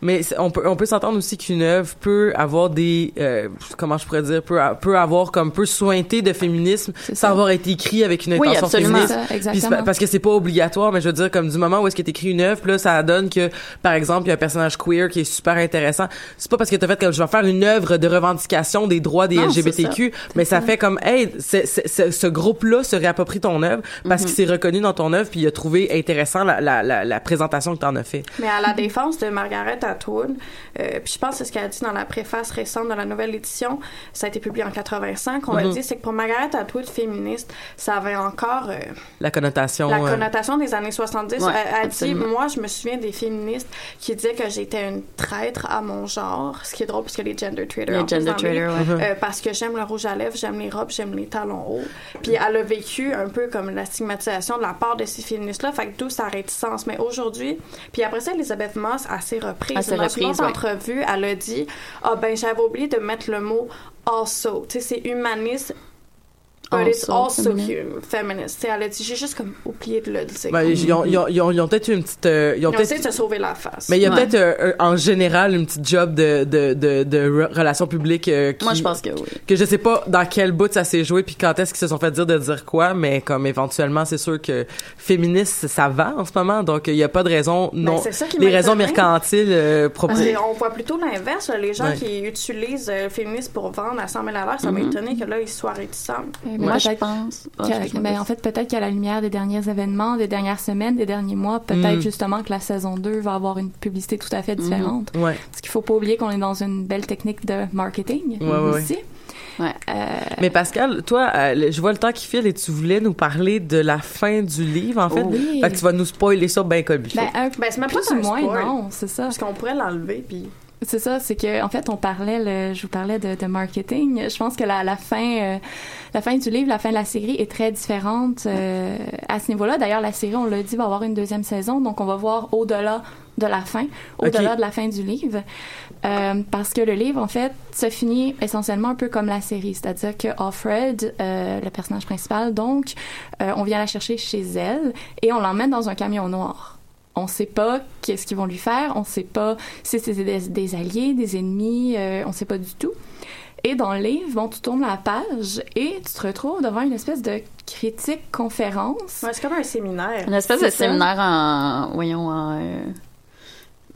mais on peut, on peut s'entendre aussi qu'une œuvre peut avoir des, euh, comment je pourrais dire, peut, a- peut avoir comme peut sointer de féminisme sans ça. avoir été écrit avec une Oui, intention absolument. féministe. Ça, pas- parce que c'est pas obligatoire, mais je veux dire, comme du moment où est-ce que t'écris une œuvre, là, ça donne que, par exemple, il y a un personnage queer qui est super intéressant. C'est pas parce que t'as fait comme je vais faire une œuvre de revendication des droits des Non, LGBTQ, mais ça fait comme, hey, c'est- c'est- ce groupe-là se réapproprie ton œuvre parce Mhm. qu'il s'est reconnu dans ton œuvre puis il a trouvé intéressant la, la, la, la présentation que t'en as fait. Mais à la défense de Margaret Atwood, euh, puis je pense que c'est ce qu'elle a dit dans la préface récente de la nouvelle édition, ça a été publié en 85, on a Mhm. dit, c'est que pour Margaret Atwood, féministe, ça avait encore euh, La connotation. la euh, connotation des années 70. Ouais, elle a dit, moi, je me souviens des féministes qui disaient que j'étais une traître à mon genre, ce qui est drôle parce que les gender traders Les gender traders, ouais. euh, parce que j'aime le rouge à lèvres, j'aime les robes, j'aime les talons hauts. Puis elle a vécu un peu comme la stigmatisation de la part de ces féministes-là, fait que d'où sa réticence. Mais aujourd'hui, puis après ça, Elisabeth Moss, à ses reprises, À ses dans reprises, ouais. entrevue, elle a dit « Ah ben, j'avais oublié de mettre le mot « also ». Tu sais, c'est humaniste, but it's Also, feminist. Sais, elle a dit « J'ai juste comme oublié de le dire ». ben, ils ont, ils ont, ils ont, ils ont peut-être eu une petite, euh, ils ont ont peut-être essayé de se sauver la face. Mais il y a Ouais. peut-être euh, euh, en général une petite job de de de, de re- relations publiques euh, qui, Moi, je pense que oui. que je sais pas dans quel bout ça s'est joué puis quand est-ce qu'ils se sont fait dire de dire quoi mais comme éventuellement c'est sûr que féministe ça va en ce moment donc il y a pas de raison non Ben, c'est ça qui les raisons mercantiles euh, Parce qu'on voit plutôt l'inverse, là, les gens Ouais. qui utilisent euh, le féminisme pour vendre à 100 000 à l'heure, ça m'a Mhm. étonné que là, ils soient réticents. Euh, mais Moi, je pense. Ah, qu'à- excuse-moi, ben, en fait, peut-être qu'à la lumière des derniers événements, des dernières semaines, des derniers mois, peut-être Mm. justement que la saison 2 va avoir une publicité tout à fait différente. ouais Parce qu'il faut pas oublier qu'on est dans une belle technique de marketing Ouais, ouais, aussi. Mais Pascal, toi, euh, je vois le temps qui file et tu voulais nous parler de la fin du livre, en fait. Oh oui. Fait que tu vas nous spoiler ça bien comme il faut. Ben, un Ben, c'est même plus pas ou un moins, spoil. non, c'est ça. Parce qu'on pourrait l'enlever, puis... C'est ça, c'est que en fait on parlait, le, je vous parlais de, de marketing. Je pense que la, la fin, euh, la fin du livre, la fin de la série est très différente euh, à ce niveau-là. D'ailleurs, la série, on l'a dit, va avoir une deuxième saison, donc on va voir au-delà de la fin, au-delà de la fin du livre, Euh, parce que le livre en fait se finit essentiellement un peu comme la série, c'est-à-dire que Offred, euh, le personnage principal, donc, euh, on vient la chercher chez elle et on l'emmène dans un camion noir. On sait pas qu'est-ce qu'ils vont lui faire, on sait pas si c'est des, des alliés, des ennemis, euh, on sait pas du tout. Et dans le livre, bon, tu tournes la page et tu te retrouves devant une espèce de critique conférence. Ouais, c'est comme un séminaire. Une espèce de ça. séminaire en. Voyons, en. euh,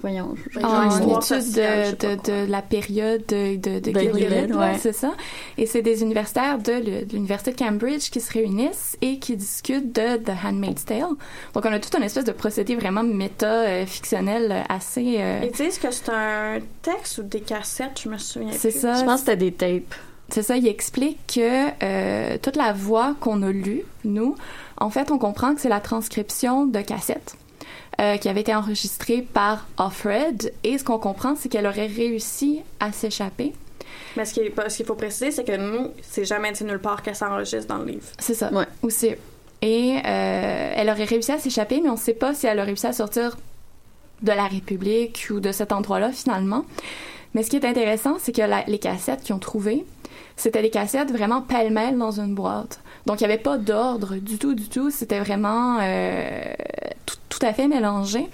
voyons. je- en histoire étude sais de, de, de la période de, de, ouais. c'est ça. Et c'est des universitaires de, l'université de Cambridge qui se réunissent et qui discutent de The Handmaid's Tale. Donc on a tout un espèce de procédé vraiment méta-fictionnel euh, assez... euh, Ils disent que c'est un texte ou des cassettes, je me souviens c'est ça. Je pense que c'était des tapes. C'est ça, il explique que euh, toute la voix qu'on a lue, nous, en fait, on comprend que c'est la transcription de cassettes euh, qui avait été enregistrée par Offred. Et ce qu'on comprend, c'est qu'elle aurait réussi à s'échapper. Mais ce qu'il faut préciser, c'est que nous, c'est jamais dit nulle part qu'elle s'enregistre dans le livre. C'est ça. Ouais. Aussi. Et euh, elle aurait réussi à s'échapper, mais on ne sait pas si elle a réussi à sortir de la République ou de cet endroit-là, finalement. Mais ce qui est intéressant, c'est que la- les cassettes qu'ils ont trouvées, c'était des cassettes vraiment pêle-mêle dans une boîte. Donc, il n'y avait pas d'ordre du tout, du tout. C'était vraiment euh, tout, tout à fait mélangé.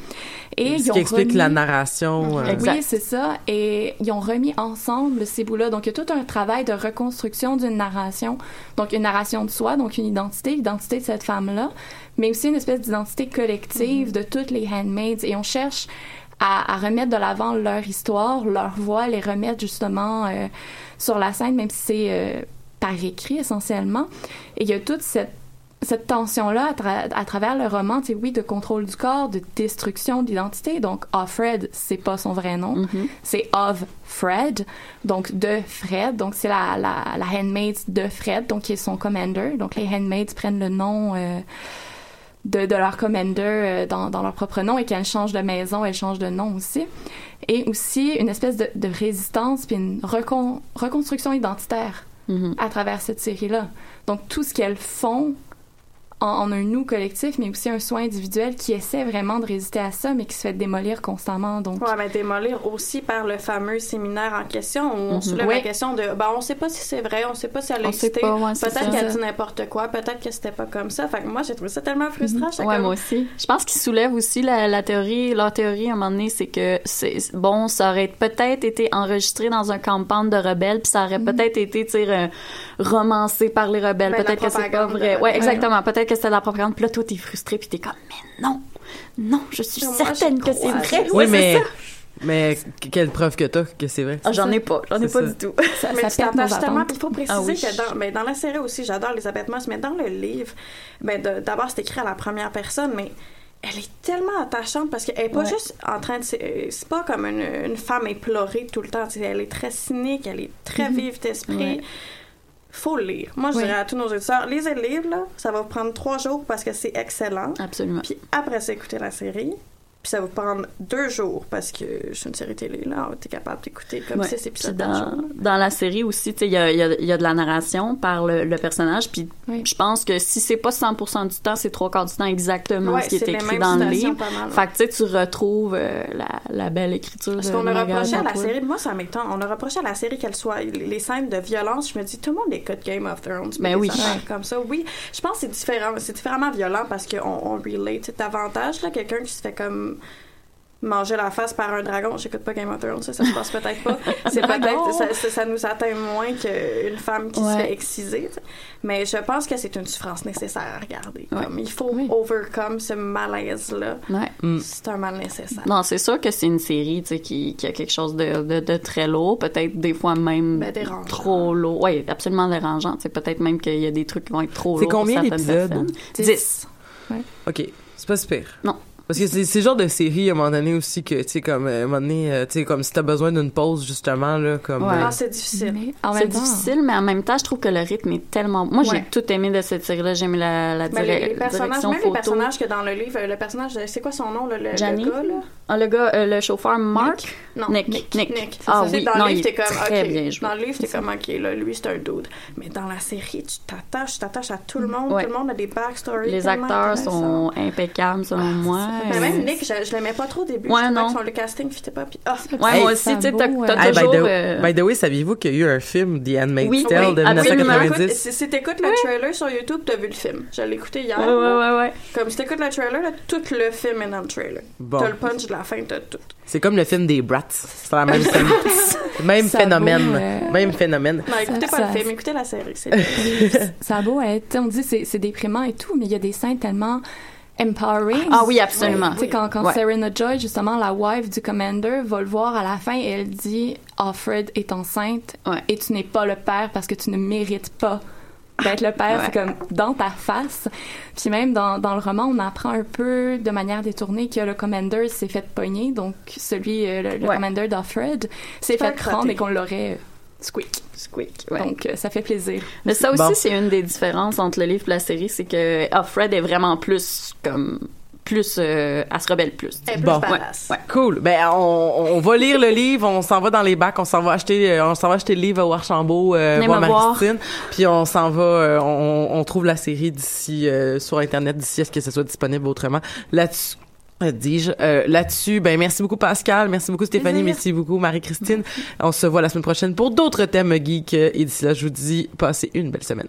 Et Ce ils ont qui explique remis- la narration. euh, oui, c'est ça. Et ils ont remis ensemble ces bouts-là. Donc, il y a tout un travail de reconstruction d'une narration. Donc, une narration de soi, donc une identité, l'identité de cette femme-là, mais aussi une espèce d'identité collective de toutes les handmaids. Et on cherche à, à remettre de l'avant leur histoire, leur voix, les remettre justement euh, sur la scène, même si c'est euh, par écrit essentiellement. Et il y a toute cette cette tension-là à, tra- à travers le roman, tu sais, oui, de contrôle du corps, de destruction d'identité. Donc, Offred, c'est pas son vrai nom. Mhm. C'est of Fred, donc de Fred. Donc, c'est la, la, la handmaid de Fred, donc qui est son commander. Donc, les handmaids prennent le nom euh, de, de leur commander euh, dans, dans leur propre nom et qu'elles changent de maison, elles changent de nom aussi. Et aussi une espèce de, de résistance puis une recon- reconstruction identitaire Mhm. à travers cette série-là. Donc, tout ce qu'elles font en, en un nous collectif, mais aussi un soin individuel qui essaie vraiment de résister à ça, mais qui se fait démolir constamment. Donc, Ouais, mais démolir aussi par le fameux séminaire en question où on Mhm. soulève la question de ben on sait pas si c'est vrai, on sait pas si elle a existé. ouais, peut-être qu'elle dit n'importe quoi, peut-être que c'était pas comme ça. Fait que moi j'ai trouvé ça tellement frustrant. J'étais Ouais, comme- moi aussi. Je pense qu'ils soulèvent aussi la, la théorie. Leur théorie, à un moment donné, c'est que c'est bon, ça aurait peut-être été enregistré dans un campagne de rebelles, puis ça aurait peut-être été, tu sais, euh, romancé par les rebelles. Ben, peut-être que c'est pas vrai. Ouais, exactement. Peut-être que c'était de la propagande. Puis là, toi, t'es frustré, puis t'es comme, mais non, non, je suis Moi, certaine que c'est vrai. Oui, Ouais, mais, c'est mais que- quelle preuve que t'as que c'est vrai? Ah, j'en ai pas, j'en ai C'est pas ça. du tout. ça, mais [laughs] ça tu. Puis il faut préciser Ah oui. que dans, ben, dans la série aussi, j'adore Elisabeth Moss, mais dans le livre, ben, d'abord c'est écrit à la première personne, mais elle est tellement attachante parce qu'elle est pas Ouais. juste en train de. C'est c'est pas comme une, une femme éplorée tout le temps. Elle est très cynique, elle est très vive d'esprit. Ouais. Faut le lire. Moi, je Oui. dirais à tous nos auditeurs, lisez le livre, là. Ça va vous prendre trois jours parce que c'est excellent. Absolument. Puis après ça, écoutez la série. Puis ça va prendre deux jours parce que c'est une série télé, là. T'es capable d'écouter comme Ouais. six épisodes par jour. dans, dans la série aussi, tu sais, il y a, y a- y a de la narration par le, le personnage. Puis Oui. je pense que si c'est pas 100% du temps, c'est trois quarts du temps exactement Ouais, ce qui est écrit dans le livre. Fait que tu sais, tu retrouves euh, la, la belle écriture Parce qu'on a reproché à la série, moi ça m'étonne, on a reproché à la série qu'elle soit les les scènes de violence. Je me dis, tout le monde écoute Game of Thrones. Ben mais oui. Comme ça, oui. Je pense que c'est différent, c'est différemment violent parce qu'on on relate davantage là, quelqu'un qui se fait comme manger la face par un dragon. J'écoute pas Game of Thrones, ça, ça se passe peut-être pas. C'est [laughs] peut-être, ça, ça, ça nous atteint moins qu'une femme qui se fait exciser. Mais je pense que c'est une souffrance nécessaire à regarder. Ouais. Comme, il faut Oui. overcome ce malaise-là. Ouais. Mm. C'est un mal nécessaire. Non, c'est sûr que c'est une série tu sais, qui, qui a quelque chose de, de, de très lourd, peut-être des fois même Ben, trop lourd. Oui, absolument dérangeant. Peut-être même qu'il y a des trucs qui vont être trop C'est lourds. pour combien d'épisodes? personnes. Dix. 10. OK. C'est pas super. Non. Parce que c'est c'est le genre de série, à un moment donné aussi, que, tu sais, comme, euh, à un moment donné, euh, tu sais, comme si t'as besoin d'une pause, justement, là, comme... Ouais. euh, Ah, c'est difficile. En C'est même temps, difficile, mais en même temps, je trouve que le rythme est tellement. Moi, j'ai tout aimé de cette série-là. J'ai aimé la, la, Mais dire- les, les personnages, direction même photo. les personnages que dans le livre, le personnage, c'est quoi son nom, là, le, le gars, là? Ah, le gars, euh, le chauffeur Mark? Non, Nick. Nick. Nick. Nick. c'est Ah ça. Oui, dans non, le livre, il est t'es comme, OK. bien joué. Dans le livre, t'es comme, OK, là, lui, c'est un dude. Mais dans la série, tu t'attaches, tu t'attaches à tout le monde. Tout le monde a des backstories. Les acteurs sont impeccables, selon moi. Mais Euh, même Nick, je, je l'aimais pas trop au début. Ouais, non. son, le casting fitait pas. Puis, ah, Ouais, Hey, moi aussi, tu sais, t'as euh, Hey, by, toujours. the, euh, by the way, saviez-vous qu'il y a eu un film, The Handmaid's Oui, Tale, oui, de absolument. 1990? Écoute, si, si t'écoutes le trailer sur YouTube, t'as vu le film. Je l'ai écouté hier. Ouais, ouais, ouais, ouais. Comme si t'écoutes le trailer, là, tout le film est dans le trailer. Bon. T'as le punch de la fin, t'as tout. C'est comme le film des Brats. C'est la même scène. [laughs] même Ça phénomène. euh, Même phénomène. Non, écoutez pas ça- le film, écoutez la série. C'est [laughs] ça a beau être, on dit c'est c'est déprimant et tout, mais il y a des scènes tellement empowering. Ah oui, absolument. Tu sais, quand, quand Ouais. Serena Joy, justement, la wife du commander, va le voir à la fin et elle dit Alfred est enceinte Ouais. et tu n'es pas le père parce que tu ne mérites pas d'être le père. Ouais. C'est comme dans ta face. Puis même dans, dans le roman, on apprend un peu de manière détournée que le commander s'est fait pogner, donc celui, euh, le, le commander d'Alfred s'est fait prendre et qu'on l'aurait squeak. Squeak, ouais. Donc euh, ça fait plaisir. Mais ça aussi, Bon. c'est une des différences entre le livre et la série, c'est que Alfred est vraiment plus comme plus euh, elle se rebelle plus. Elle est plus Bon. Ouais. Cool. Ben, on, on va lire le livre, on s'en va dans les bacs, on s'en va acheter, euh, on s'en va acheter le livre au Archambault, euh, voir. Marie-Christine, puis on s'en va, euh, on, on trouve la série d'ici, euh, sur Internet d'ici à ce que ce soit disponible autrement. Là-dessus, dis-je, euh, là-dessus, ben, merci beaucoup Pascal, merci beaucoup Stéphanie, merci beaucoup Marie-Christine. On se voit la semaine prochaine pour d'autres thèmes geeks, euh, et d'ici là, je vous dis, passez une belle semaine.